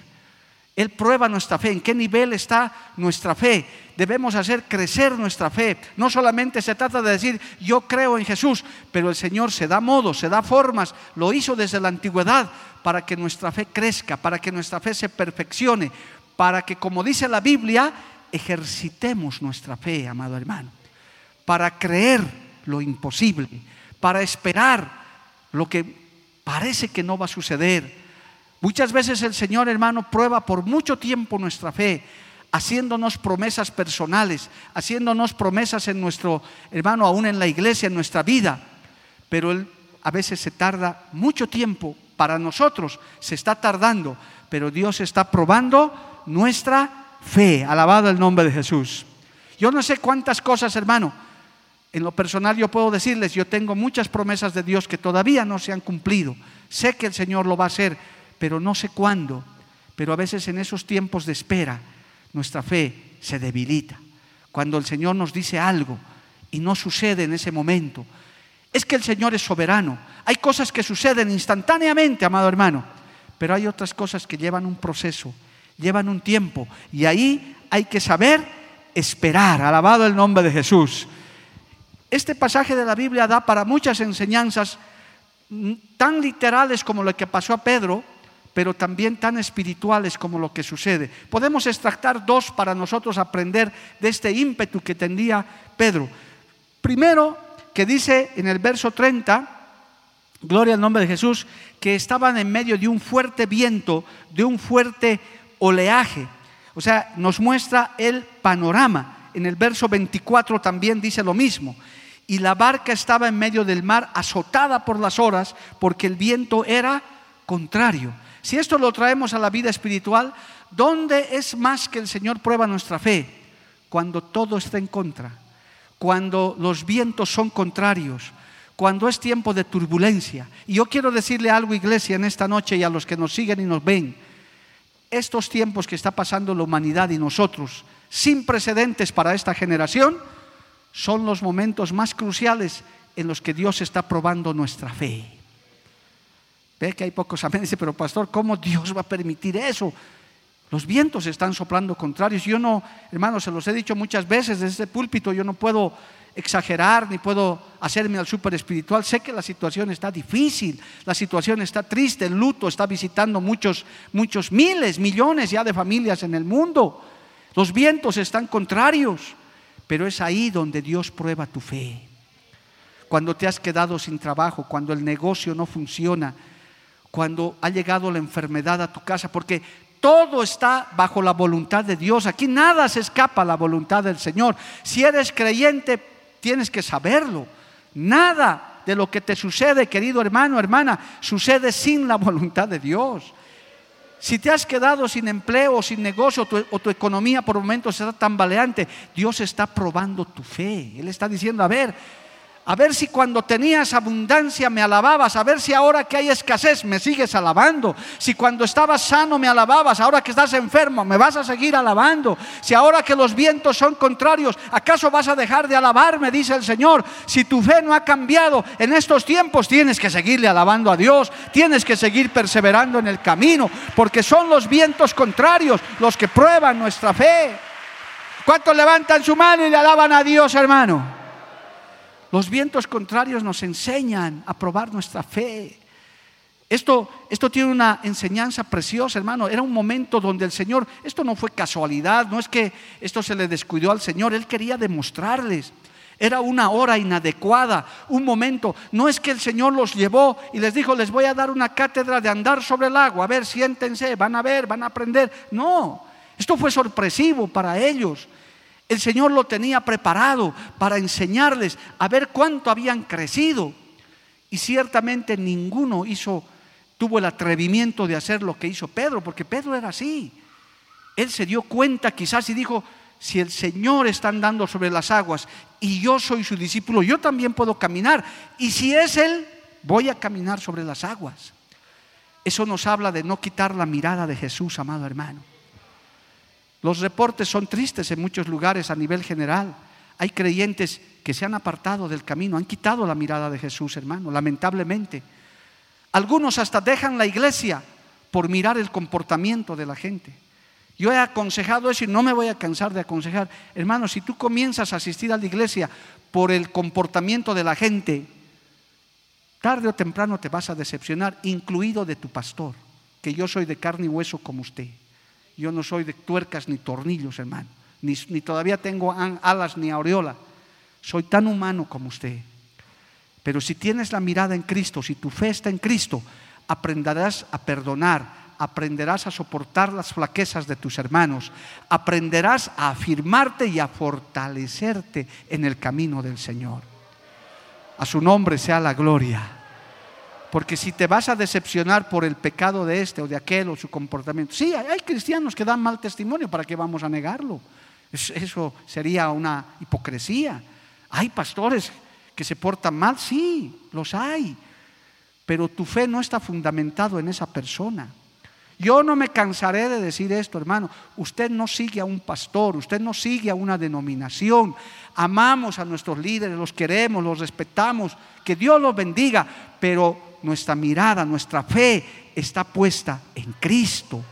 Él prueba nuestra fe, en qué nivel está nuestra fe. Debemos hacer crecer nuestra fe. No solamente se trata de decir yo creo en Jesús, pero el Señor se da modos, se da formas, lo hizo desde la antigüedad para que nuestra fe crezca, para que nuestra fe se perfeccione, para que, como dice la Biblia, ejercitemos nuestra fe, amado hermano, para creer lo imposible, para esperar lo que parece que no va a suceder Muchas veces el Señor, hermano, prueba por mucho tiempo nuestra fe, haciéndonos promesas personales, haciéndonos promesas en nuestro, hermano, aún en la iglesia, en nuestra vida. Pero Él a veces se tarda mucho tiempo. Para nosotros se está tardando, pero Dios está probando nuestra fe. Alabado el nombre de Jesús. Yo no sé cuántas cosas, hermano. En lo personal yo puedo decirles, yo tengo muchas promesas de Dios que todavía no se han cumplido. Sé que el Señor lo va a hacer, pero no sé cuándo. Pero a veces en esos tiempos de espera nuestra fe se debilita. Cuando el Señor nos dice algo y no sucede en ese momento. Es que el Señor es soberano. Hay cosas que suceden instantáneamente, amado hermano, pero hay otras cosas que llevan un proceso, llevan un tiempo. Y ahí hay que saber esperar. Alabado el nombre de Jesús. Este pasaje de la Biblia da para muchas enseñanzas mm, tan literales como lo que pasó a Pedro, pero también tan espirituales como lo que sucede. Podemos extractar dos para nosotros aprender de este ímpetu que tendría Pedro. Primero, que dice en el verso 30, gloria al nombre de Jesús, que estaban en medio de un fuerte viento, de un fuerte oleaje. O sea, nos muestra el panorama. En el verso 24 también dice lo mismo. Y la barca estaba en medio del mar azotada por las horas porque el viento era contrario. Si esto lo traemos a la vida espiritual, ¿dónde es más que el Señor prueba nuestra fe? Cuando todo está en contra, cuando los vientos son contrarios, cuando es tiempo de turbulencia. Y yo quiero decirle algo, iglesia, en esta noche y a los que nos siguen y nos ven. Estos tiempos que está pasando la humanidad y nosotros, sin precedentes para esta generación, son los momentos más cruciales en los que Dios está probando nuestra fe. Ve que hay pocos amén. Dice, pero pastor, ¿cómo Dios va a permitir eso? Los vientos están soplando contrarios. Yo no, hermanos, se los he dicho muchas veces desde este púlpito, yo no puedo exagerar ni puedo hacerme al súper espiritual. Sé que la situación está difícil, la situación está triste, el luto está visitando muchos, muchos miles, millones ya de familias en el mundo. Los vientos están contrarios, pero es ahí donde Dios prueba tu fe. Cuando te has quedado sin trabajo, cuando el negocio no funciona, cuando ha llegado la enfermedad a tu casa, porque todo está bajo la voluntad de Dios. Aquí nada se escapa a la voluntad del Señor. Si eres creyente, tienes que saberlo. Nada de lo que te sucede, querido hermano, hermana, sucede sin la voluntad de Dios. Si te has quedado sin empleo sin negocio o tu economía por momentos está tambaleante, Dios está probando tu fe. Él está diciendo, a ver, a ver si cuando tenías abundancia me alababas, a ver si ahora que hay escasez me sigues alabando, si cuando estabas sano me alababas, ahora que estás enfermo me vas a seguir alabando, si ahora que los vientos son contrarios, ¿acaso vas a dejar de alabarme? Dice el Señor, si tu fe no ha cambiado en estos tiempos, tienes que seguirle alabando a Dios, tienes que seguir perseverando en el camino, porque son los vientos contrarios los que prueban nuestra fe. ¿Cuántos levantan su mano y le alaban a Dios, hermano? Los vientos contrarios nos enseñan a probar nuestra fe. Esto, esto tiene una enseñanza preciosa, hermano. Era un momento donde el Señor, esto no fue casualidad, no es que esto se le descuidó al Señor, Él quería demostrarles. Era una hora inadecuada, un momento. No es que el Señor los llevó y les dijo, les voy a dar una cátedra de andar sobre el agua. A ver, siéntense, van a ver, van a aprender. No, esto fue sorpresivo para ellos. El Señor lo tenía preparado para enseñarles a ver cuánto habían crecido. Y ciertamente ninguno hizo, tuvo el atrevimiento de hacer lo que hizo Pedro, porque Pedro era así. Él se dio cuenta quizás y dijo, si el Señor está andando sobre las aguas y yo soy su discípulo, yo también puedo caminar. Y si es Él, voy a caminar sobre las aguas. Eso nos habla de no quitar la mirada de Jesús, amado hermano. Los reportes son tristes en muchos lugares a nivel general. Hay creyentes que se han apartado del camino, han quitado la mirada de Jesús, hermano, lamentablemente. Algunos hasta dejan la iglesia por mirar el comportamiento de la gente. Yo he aconsejado eso y no me voy a cansar de aconsejar. Hermano, si tú comienzas a asistir a la iglesia por el comportamiento de la gente, tarde o temprano te vas a decepcionar, incluido de tu pastor, que yo soy de carne y hueso como usted. Yo no soy de tuercas ni tornillos, hermano, ni, ni todavía tengo alas ni aureola. Soy tan humano como usted. Pero si tienes la mirada en Cristo, si tu fe está en Cristo, aprenderás a perdonar, aprenderás a soportar las flaquezas de tus hermanos, aprenderás a afirmarte y a fortalecerte en el camino del Señor. A su nombre sea la gloria. Porque si te vas a decepcionar por el pecado de este o de aquel o su comportamiento, sí, hay cristianos que dan mal testimonio, ¿para qué vamos a negarlo? Eso sería una hipocresía. Hay pastores que se portan mal, sí, los hay, pero tu fe no está fundamentado en esa persona. Yo no me cansaré de decir esto, hermano. Usted no sigue a un pastor, usted no sigue a una denominación. Amamos a nuestros líderes, los queremos, los respetamos. Que Dios los bendiga, pero nuestra mirada, nuestra fe está puesta en Cristo.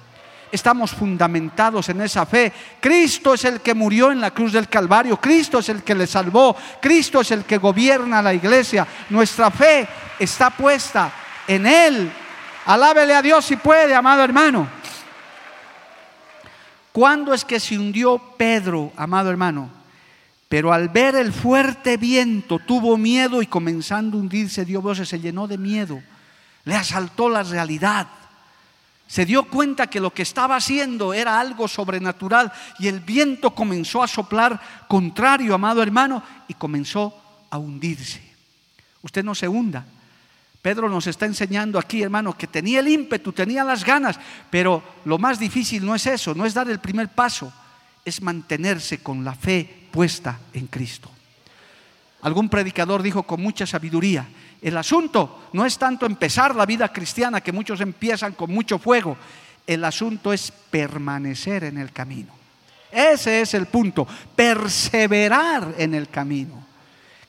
Estamos fundamentados en esa fe. Cristo es el que murió en la cruz del Calvario. Cristo es el que le salvó. Cristo es el que gobierna la iglesia. Nuestra fe está puesta en Él Alábele a Dios si puede, amado hermano. ¿Cuándo es que se hundió Pedro, amado hermano? Pero al ver el fuerte viento tuvo miedo y comenzando a hundirse dio voces, se llenó de miedo. Le asaltó la realidad. Se dio cuenta que lo que estaba haciendo era algo sobrenatural y el viento comenzó a soplar contrario, amado hermano, y comenzó a hundirse. Usted no se hunda, Pedro nos está enseñando aquí, hermano, que tenía el ímpetu, tenía las ganas, pero lo más difícil no es eso, no es dar el primer paso, es mantenerse con la fe puesta en Cristo. Algún predicador dijo con mucha sabiduría, el asunto no es tanto empezar la vida cristiana, que muchos empiezan con mucho fuego, el asunto es permanecer en el camino. Ese es el punto, perseverar en el camino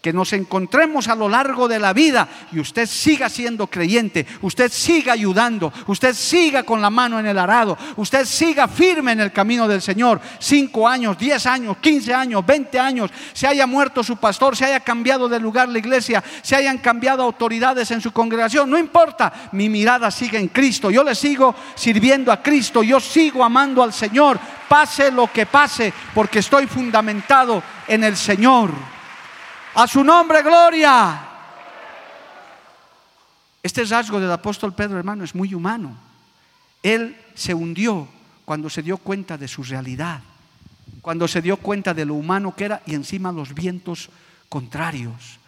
que nos encontremos a lo largo de la vida y usted siga siendo creyente, usted siga ayudando, usted siga con la mano en el arado, usted siga firme en el camino del Señor. Cinco años, diez años, quince años, veinte años, se haya muerto su pastor, se haya cambiado de lugar la iglesia, se hayan cambiado autoridades en su congregación, no importa, mi mirada sigue en Cristo, yo le sigo sirviendo a Cristo, yo sigo amando al Señor, pase lo que pase, porque estoy fundamentado en el Señor. A su nombre, gloria. Este rasgo del apóstol Pedro, hermano, es muy humano. Él se hundió cuando se dio cuenta de su realidad, cuando se dio cuenta de lo humano que era y encima los vientos contrarios.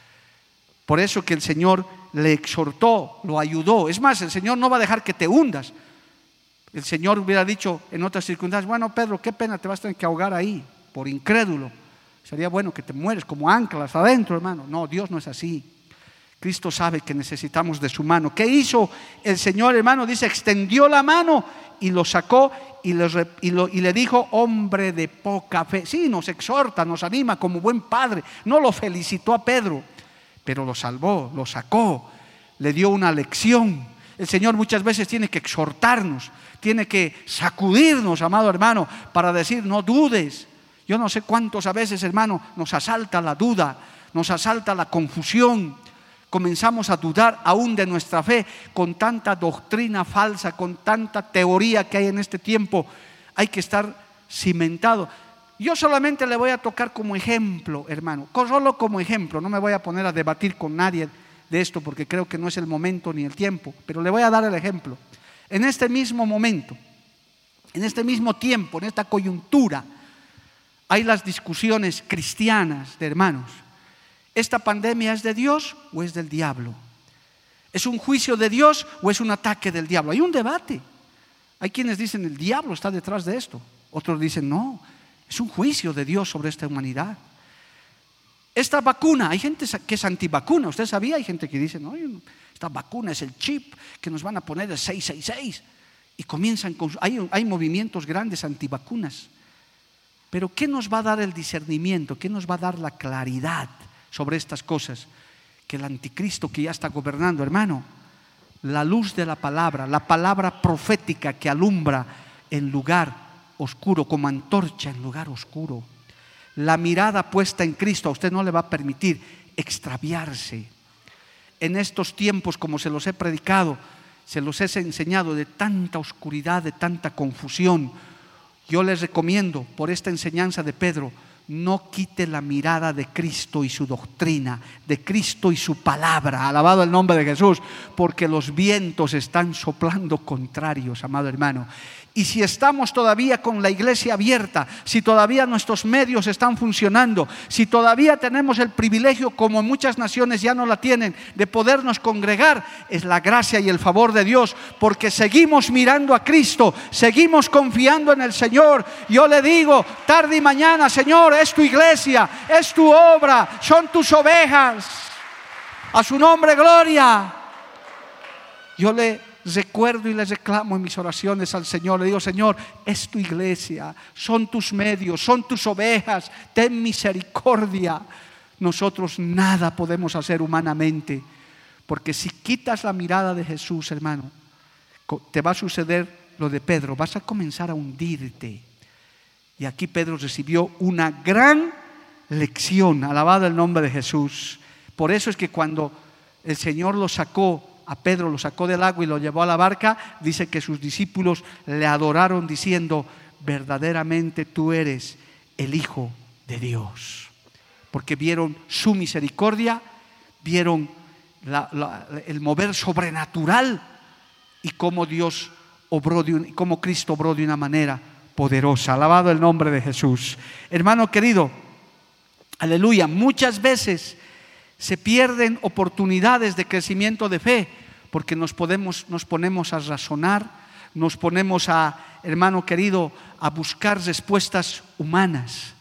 Por eso que el Señor le exhortó, lo ayudó. Es más, el Señor no va a dejar que te hundas. El Señor hubiera dicho en otras circunstancias, bueno, Pedro, qué pena te vas a tener que ahogar ahí, por incrédulo. Sería bueno que te mueres como anclas adentro, hermano. No, Dios no es así. Cristo sabe que necesitamos de su mano. ¿Qué hizo el Señor, hermano? Dice, extendió la mano y lo sacó y, le dijo, hombre de poca fe. Sí, nos exhorta, nos anima como buen padre. No lo felicitó a Pedro, pero lo salvó, lo sacó, le dio una lección. El Señor muchas veces tiene que exhortarnos, tiene que sacudirnos, amado hermano, para decir, no dudes, yo no sé cuántos a veces, hermano, nos asalta la duda, nos asalta la confusión. Comenzamos a dudar aún de nuestra fe con tanta doctrina falsa, con tanta teoría que hay en este tiempo. Hay que estar cimentado. Yo solamente le voy a tocar como ejemplo, hermano, solo como ejemplo. No me voy a poner a debatir con nadie de esto porque creo que no es el momento ni el tiempo, pero le voy a dar el ejemplo. En este mismo momento, en este mismo tiempo, en esta coyuntura, hay las discusiones cristianas de hermanos. ¿Esta pandemia es de Dios o es del diablo? ¿Es un juicio de Dios o es un ataque del diablo? Hay un debate. Hay quienes dicen el diablo está detrás de esto. Otros dicen no, es un juicio de Dios sobre esta humanidad. Esta vacuna, hay gente que es antivacuna. ¿Usted sabía? Hay gente que dice, no, esta vacuna es el chip que nos van a poner el 666. Y comienzan con... Hay, hay movimientos grandes antivacunas. Pero ¿qué nos va a dar el discernimiento? ¿Qué nos va a dar la claridad sobre estas cosas? Que el anticristo que ya está gobernando, hermano, la luz de la palabra, la palabra profética que alumbra en lugar oscuro, como antorcha en lugar oscuro. La mirada puesta en Cristo a usted no le va a permitir extraviarse. En estos tiempos, como se los he predicado, se los he enseñado de tanta oscuridad, de tanta confusión, yo les recomiendo, por esta enseñanza de Pedro, no quite la mirada de Cristo y su doctrina, de Cristo y su palabra. Alabado el nombre de Jesús, porque los vientos están soplando contrarios, amado hermano. Y si estamos todavía con la iglesia abierta, si todavía nuestros medios están funcionando, si todavía tenemos el privilegio, como muchas naciones ya no la tienen, de podernos congregar, es la gracia y el favor de Dios, porque seguimos mirando a Cristo, seguimos confiando en el Señor. Yo le digo, tarde y mañana, Señor, es tu iglesia, es tu obra, son tus ovejas. A su nombre, gloria. Yo le recuerdo y le reclamo en mis oraciones al Señor. Le digo, Señor, es tu iglesia, son tus medios, son tus ovejas, ten misericordia. Nosotros nada podemos hacer humanamente, porque si quitas la mirada de Jesús, hermano, te va a suceder lo de Pedro, vas a comenzar a hundirte. Y aquí Pedro recibió una gran lección, alabado el nombre de Jesús. Por eso es que cuando el Señor lo sacó a Pedro lo sacó del agua y lo llevó a la barca, dice que sus discípulos le adoraron diciendo, verdaderamente tú eres el Hijo de Dios. Porque vieron su misericordia, vieron el mover sobrenatural y cómo Dios obró, de cómo Cristo obró de una manera poderosa. Alabado el nombre de Jesús. Hermano querido, aleluya, muchas veces se pierden oportunidades de crecimiento de fe porque nos, podemos, nos ponemos a razonar, nos ponemos a, hermano querido, a buscar respuestas humanas,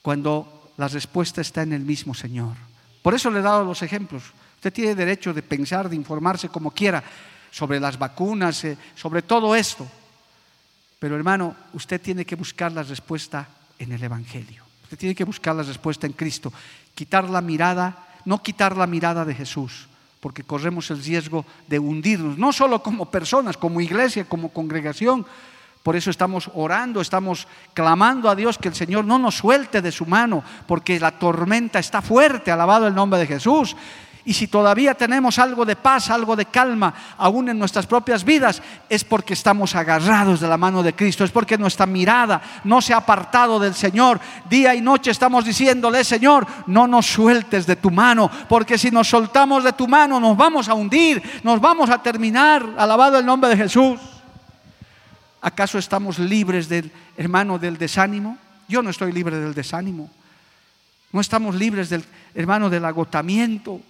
cuando la respuesta está en el mismo Señor. Por eso le he dado los ejemplos. Usted tiene derecho de pensar, de informarse como quiera sobre las vacunas, eh, sobre todo esto. Pero hermano, usted tiene que buscar la respuesta en el Evangelio. Usted tiene que buscar la respuesta en Cristo. Quitar la mirada no quitar la mirada de Jesús, porque corremos el riesgo de hundirnos, no solo como personas, como iglesia, como congregación. Por eso estamos orando, estamos clamando a Dios que el Señor no nos suelte de su mano, porque la tormenta está fuerte, alabado el nombre de Jesús. Y si todavía tenemos algo de paz, algo de calma, aún en nuestras propias vidas, es porque estamos agarrados de la mano de Cristo, es porque nuestra mirada no se ha apartado del Señor. Día y noche estamos diciéndole, Señor, no nos sueltes de tu mano, porque si nos soltamos de tu mano nos vamos a hundir, nos vamos a terminar. Alabado el nombre de Jesús. ¿Acaso estamos libres del hermano del desánimo? Yo no estoy libre del desánimo. No estamos libres del hermano del agotamiento.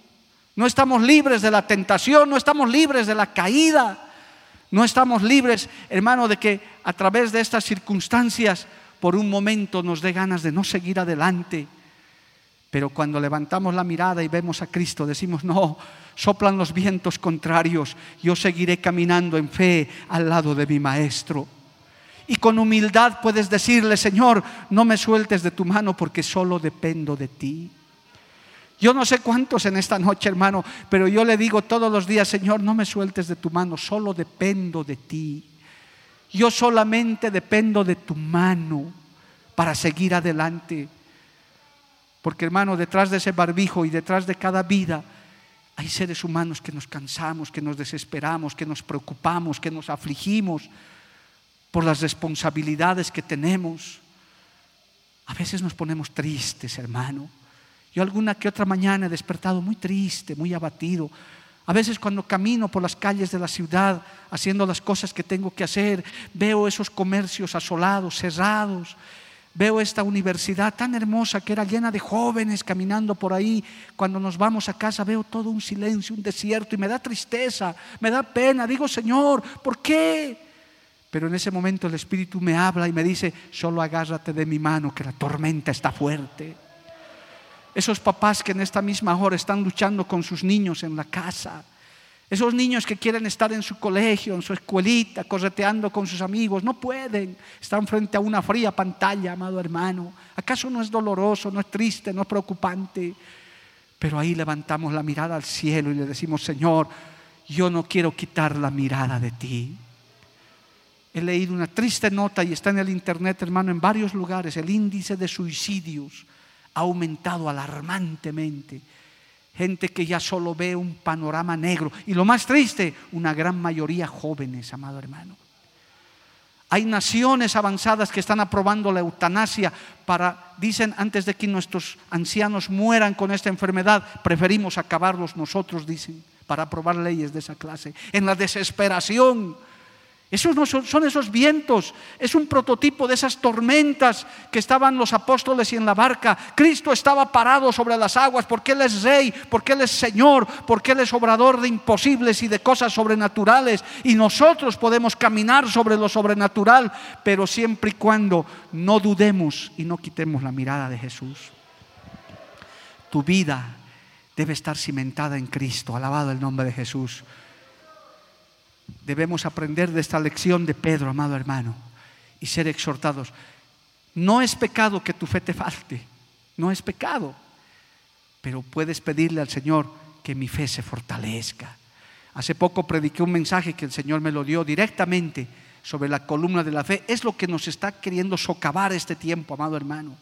No estamos libres de la tentación, no estamos libres de la caída. No estamos libres, hermano, de que a través de estas circunstancias por un momento nos dé ganas de no seguir adelante. Pero cuando levantamos la mirada y vemos a Cristo, decimos, no, soplan los vientos contrarios, yo seguiré caminando en fe al lado de mi Maestro. Y con humildad puedes decirle, Señor, no me sueltes de tu mano porque solo dependo de ti. Yo no sé cuántos en esta noche, hermano, pero yo le digo todos los días, Señor, no me sueltes de tu mano, solo dependo de ti. Yo solamente dependo de tu mano para seguir adelante. Porque, hermano, detrás de ese barbijo y detrás de cada vida hay seres humanos que nos cansamos, que nos desesperamos, que nos preocupamos, que nos afligimos por las responsabilidades que tenemos. A veces nos ponemos tristes, hermano. Yo alguna que otra mañana he despertado muy triste, muy abatido. A veces cuando camino por las calles de la ciudad haciendo las cosas que tengo que hacer, veo esos comercios asolados, cerrados. Veo esta universidad tan hermosa que era llena de jóvenes caminando por ahí. Cuando nos vamos a casa veo todo un silencio, un desierto y me da tristeza, me da pena. Digo, Señor, ¿por qué? Pero en ese momento el Espíritu me habla y me dice, solo agárrate de mi mano, que la tormenta está fuerte. Esos papás que en esta misma hora están luchando con sus niños en la casa. Esos niños que quieren estar en su colegio, en su escuelita, correteando con sus amigos, no pueden. Están frente a una fría pantalla, amado hermano. ¿Acaso no es doloroso, no es triste, no es preocupante? Pero ahí levantamos la mirada al cielo y le decimos, Señor, yo no quiero quitar la mirada de ti. He leído una triste nota y está en el internet, hermano, en varios lugares. El índice de suicidios ha aumentado alarmantemente. Gente que ya solo ve un panorama negro. Y lo más triste, una gran mayoría jóvenes, amado hermano. Hay naciones avanzadas que están aprobando la eutanasia para, dicen, antes de que nuestros ancianos mueran con esta enfermedad, preferimos acabarlos nosotros, dicen, para aprobar leyes de esa clase. En la desesperación esos no son, son, esos vientos, es un prototipo de esas tormentas que estaban los apóstoles y en la barca. Cristo estaba parado sobre las aguas porque Él es rey, porque Él es Señor, porque Él es obrador de imposibles y de cosas sobrenaturales. Y nosotros podemos caminar sobre lo sobrenatural, pero siempre y cuando no dudemos y no quitemos la mirada de Jesús. Tu vida debe estar cimentada en Cristo, alabado el nombre de Jesús. Debemos aprender de esta lección de Pedro, amado hermano, y ser exhortados. No es pecado que tu fe te falte, no es pecado, pero puedes pedirle al Señor que mi fe se fortalezca. Hace poco prediqué un mensaje que el Señor me lo dio directamente sobre la columna de la fe. Es lo que nos está queriendo socavar este tiempo, amado hermano.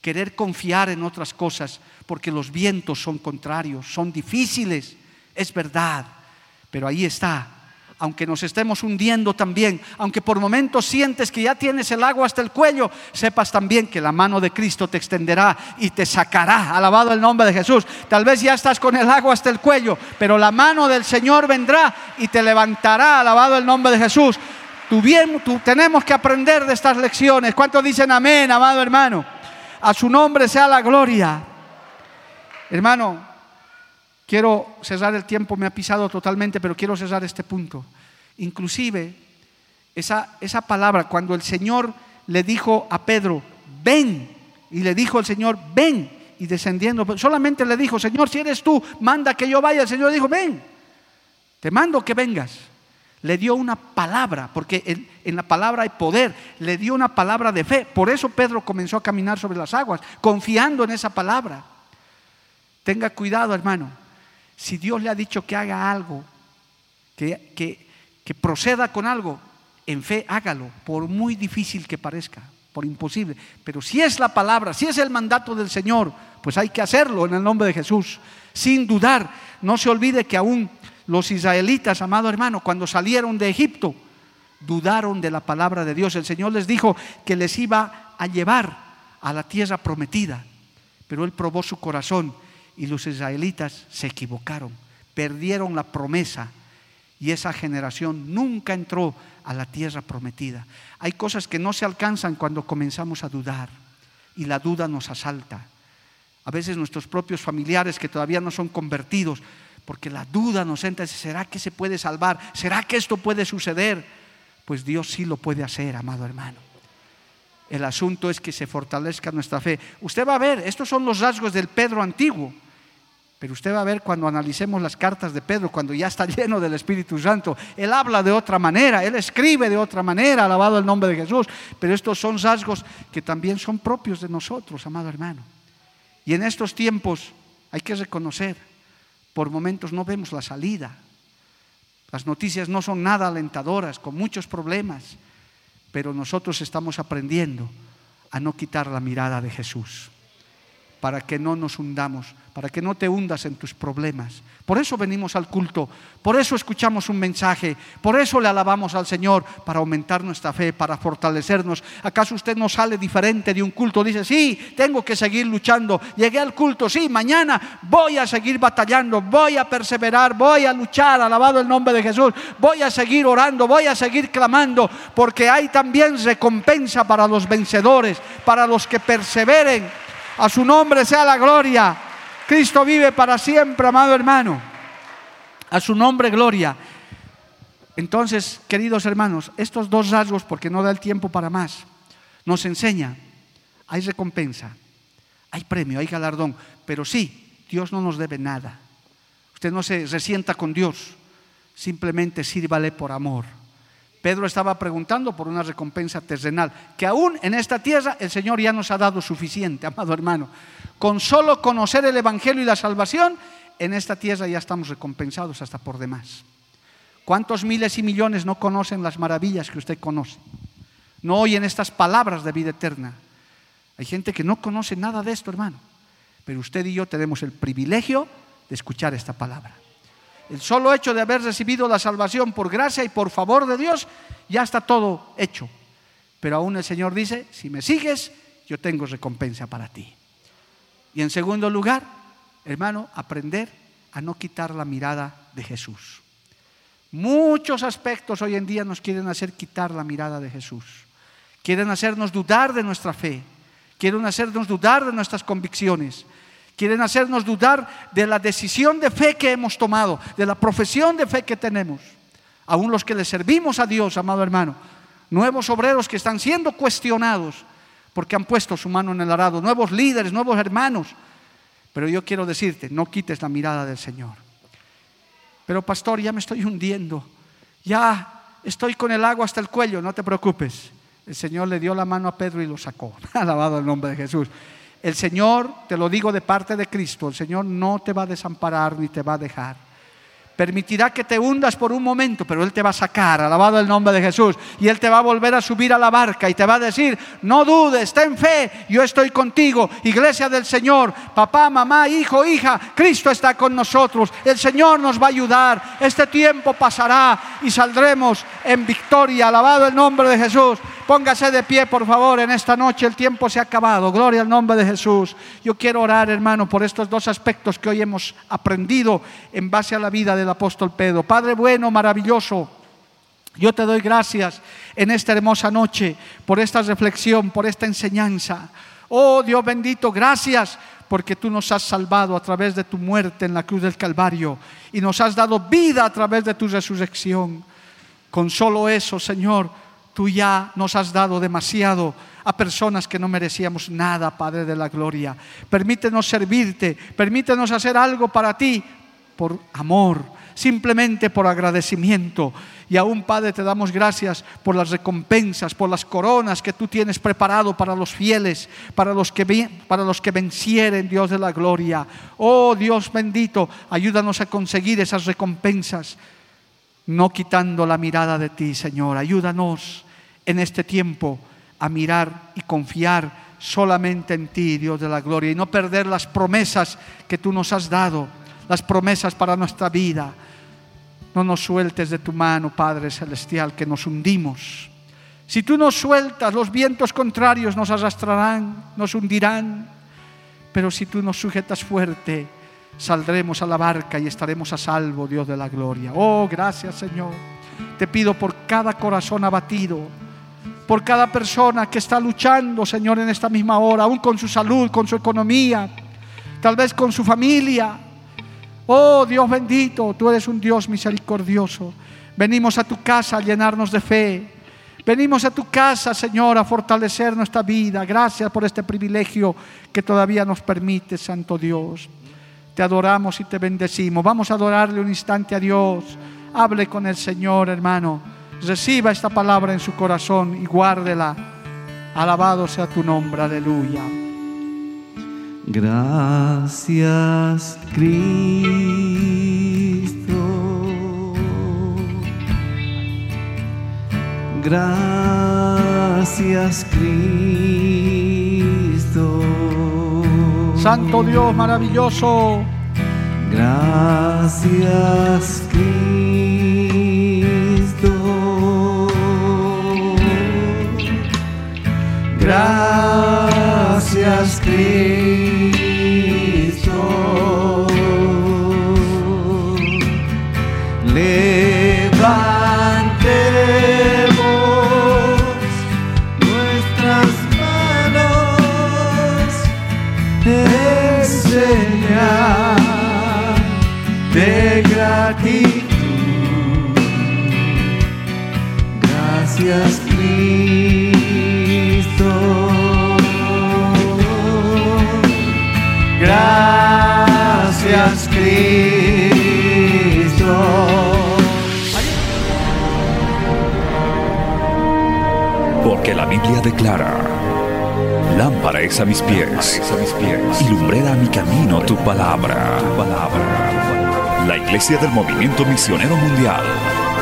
Querer confiar en otras cosas porque los vientos son contrarios, son difíciles, es verdad, pero ahí está aunque nos estemos hundiendo también, aunque por momentos sientes que ya tienes el agua hasta el cuello, sepas también que la mano de Cristo te extenderá y te sacará. Alabado el nombre de Jesús. Tal vez ya estás con el agua hasta el cuello, pero la mano del Señor vendrá y te levantará. Alabado el nombre de Jesús. Bien, tenemos que aprender de estas lecciones. ¿Cuántos dicen amén, amado hermano? A su nombre sea la gloria. Hermano, Quiero cesar el tiempo, me ha pisado totalmente, pero quiero cesar este punto. Inclusive, esa, esa palabra, cuando el Señor le dijo a Pedro, ven, y le dijo el Señor, ven, y descendiendo, solamente le dijo, Señor, si eres tú, manda que yo vaya. El Señor dijo, ven, te mando que vengas. Le dio una palabra, porque en, la palabra hay poder, le dio una palabra de fe. Por eso Pedro comenzó a caminar sobre las aguas, confiando en esa palabra. Tenga cuidado, hermano. Si Dios le ha dicho que haga algo, que, que, proceda con algo, en fe hágalo, por muy difícil que parezca, por imposible. Pero si es la palabra, si es el mandato del Señor, pues hay que hacerlo en el nombre de Jesús, sin dudar. No se olvide que aún los israelitas, amado hermano, cuando salieron de Egipto, dudaron de la palabra de Dios. El Señor les dijo que les iba a llevar a la tierra prometida, pero Él probó su corazón y los israelitas se equivocaron, perdieron la promesa y esa generación nunca entró a la tierra prometida. Hay cosas que no se alcanzan cuando comenzamos a dudar y la duda nos asalta. A veces nuestros propios familiares que todavía no son convertidos, porque la duda nos entra, ¿será que se puede salvar? ¿Será que esto puede suceder? Pues Dios sí lo puede hacer, amado hermano. El asunto es que se fortalezca nuestra fe. Usted va a ver, estos son los rasgos del Pedro antiguo. Pero usted va a ver cuando analicemos las cartas de Pedro, cuando ya está lleno del Espíritu Santo, él habla de otra manera, él escribe de otra manera, alabado el nombre de Jesús. Pero estos son rasgos que también son propios de nosotros, amado hermano. Y en estos tiempos hay que reconocer, por momentos no vemos la salida. Las noticias no son nada alentadoras, con muchos problemas, pero nosotros estamos aprendiendo a no quitar la mirada de Jesús para que no nos hundamos, para que no te hundas en tus problemas. Por eso venimos al culto, por eso escuchamos un mensaje, por eso le alabamos al Señor, para aumentar nuestra fe, para fortalecernos. ¿Acaso usted no sale diferente de un culto? Dice, sí, tengo que seguir luchando. Llegué al culto, sí, mañana voy a seguir batallando, voy a perseverar, voy a luchar, alabado el nombre de Jesús, voy a seguir orando, voy a seguir clamando, porque hay también recompensa para los vencedores, para los que perseveren a su nombre sea la gloria. Cristo vive para siempre, amado hermano. A su nombre, gloria. Entonces, queridos hermanos, estos dos rasgos, porque no da el tiempo para más, nos enseña, hay recompensa, hay premio, hay galardón, pero sí, Dios no nos debe nada. Usted no se resienta con Dios, simplemente sírvale por amor. Pedro estaba preguntando por una recompensa terrenal, que aún en esta tierra el Señor ya nos ha dado suficiente, amado hermano. Con solo conocer el Evangelio y la salvación, en esta tierra ya estamos recompensados hasta por demás. ¿Cuántos miles y millones no conocen las maravillas que usted conoce? No oyen estas palabras de vida eterna. Hay gente que no conoce nada de esto, hermano. Pero usted y yo tenemos el privilegio de escuchar esta palabra. El solo hecho de haber recibido la salvación por gracia y por favor de Dios, ya está todo hecho. Pero aún el Señor dice, si me sigues, yo tengo recompensa para ti. Y en segundo lugar, hermano, aprender a no quitar la mirada de Jesús. Muchos aspectos hoy en día nos quieren hacer quitar la mirada de Jesús. Quieren hacernos dudar de nuestra fe. Quieren hacernos dudar de nuestras convicciones. Quieren hacernos dudar de la decisión de fe que hemos tomado, de la profesión de fe que tenemos. Aún los que le servimos a Dios, amado hermano, nuevos obreros que están siendo cuestionados porque han puesto su mano en el arado, nuevos líderes, nuevos hermanos. Pero yo quiero decirte, no quites la mirada del Señor. Pero pastor, ya me estoy hundiendo, ya estoy con el agua hasta el cuello, no te preocupes. El Señor le dio la mano a Pedro y lo sacó. Alabado el nombre de Jesús. El Señor, te lo digo de parte de Cristo, el Señor no te va a desamparar ni te va a dejar. Permitirá que te hundas por un momento, pero Él te va a sacar, alabado el nombre de Jesús. Y Él te va a volver a subir a la barca y te va a decir, no dudes, ten fe, yo estoy contigo. Iglesia del Señor, papá, mamá, hijo, hija, Cristo está con nosotros. El Señor nos va a ayudar. Este tiempo pasará y saldremos en victoria. Alabado el nombre de Jesús. Póngase de pie, por favor, en esta noche. El tiempo se ha acabado. Gloria al nombre de Jesús. Yo quiero orar, hermano, por estos dos aspectos que hoy hemos aprendido en base a la vida del apóstol Pedro. Padre bueno, maravilloso. Yo te doy gracias en esta hermosa noche por esta reflexión, por esta enseñanza. Oh Dios bendito, gracias porque tú nos has salvado a través de tu muerte en la cruz del Calvario y nos has dado vida a través de tu resurrección. Con solo eso, Señor, tú ya nos has dado demasiado a personas que no merecíamos nada, Padre de la Gloria. Permítenos servirte, permítenos hacer algo para ti por amor, simplemente por agradecimiento. Y aún, Padre, te damos gracias por las recompensas, por las coronas que tú tienes preparado para los fieles, para los que, para los que vencieren, Dios de la gloria. Oh Dios bendito, ayúdanos a conseguir esas recompensas, no quitando la mirada de ti, Señor. Ayúdanos en este tiempo a mirar y confiar solamente en ti, Dios de la gloria, y no perder las promesas que tú nos has dado, las promesas para nuestra vida. No nos sueltes de tu mano, Padre Celestial, que nos hundimos. Si tú nos sueltas, los vientos contrarios nos arrastrarán, nos hundirán. Pero si tú nos sujetas fuerte, saldremos a la barca y estaremos a salvo, Dios de la gloria. Oh, gracias, Señor. Te pido por cada corazón abatido por cada persona que está luchando, Señor, en esta misma hora, aún con su salud, con su economía, tal vez con su familia. Oh Dios bendito, tú eres un Dios misericordioso. Venimos a tu casa a llenarnos de fe. Venimos a tu casa, Señor, a fortalecer nuestra vida. Gracias por este privilegio que todavía nos permite, Santo Dios. Te adoramos y te bendecimos. Vamos a adorarle un instante a Dios. Hable con el Señor, hermano. Reciba esta palabra en su corazón y guárdela. Alabado sea tu nombre, aleluya. Gracias, Cristo. Gracias, Cristo. Santo Dios maravilloso. Gracias, Cristo. Gracias Cristo. Levantemos Gracias Gracias Cristo. Porque la Biblia declara, lámpara es a mis pies, a mis pies y lumbrera a mi camino tu palabra. tu palabra. La Iglesia del Movimiento Misionero Mundial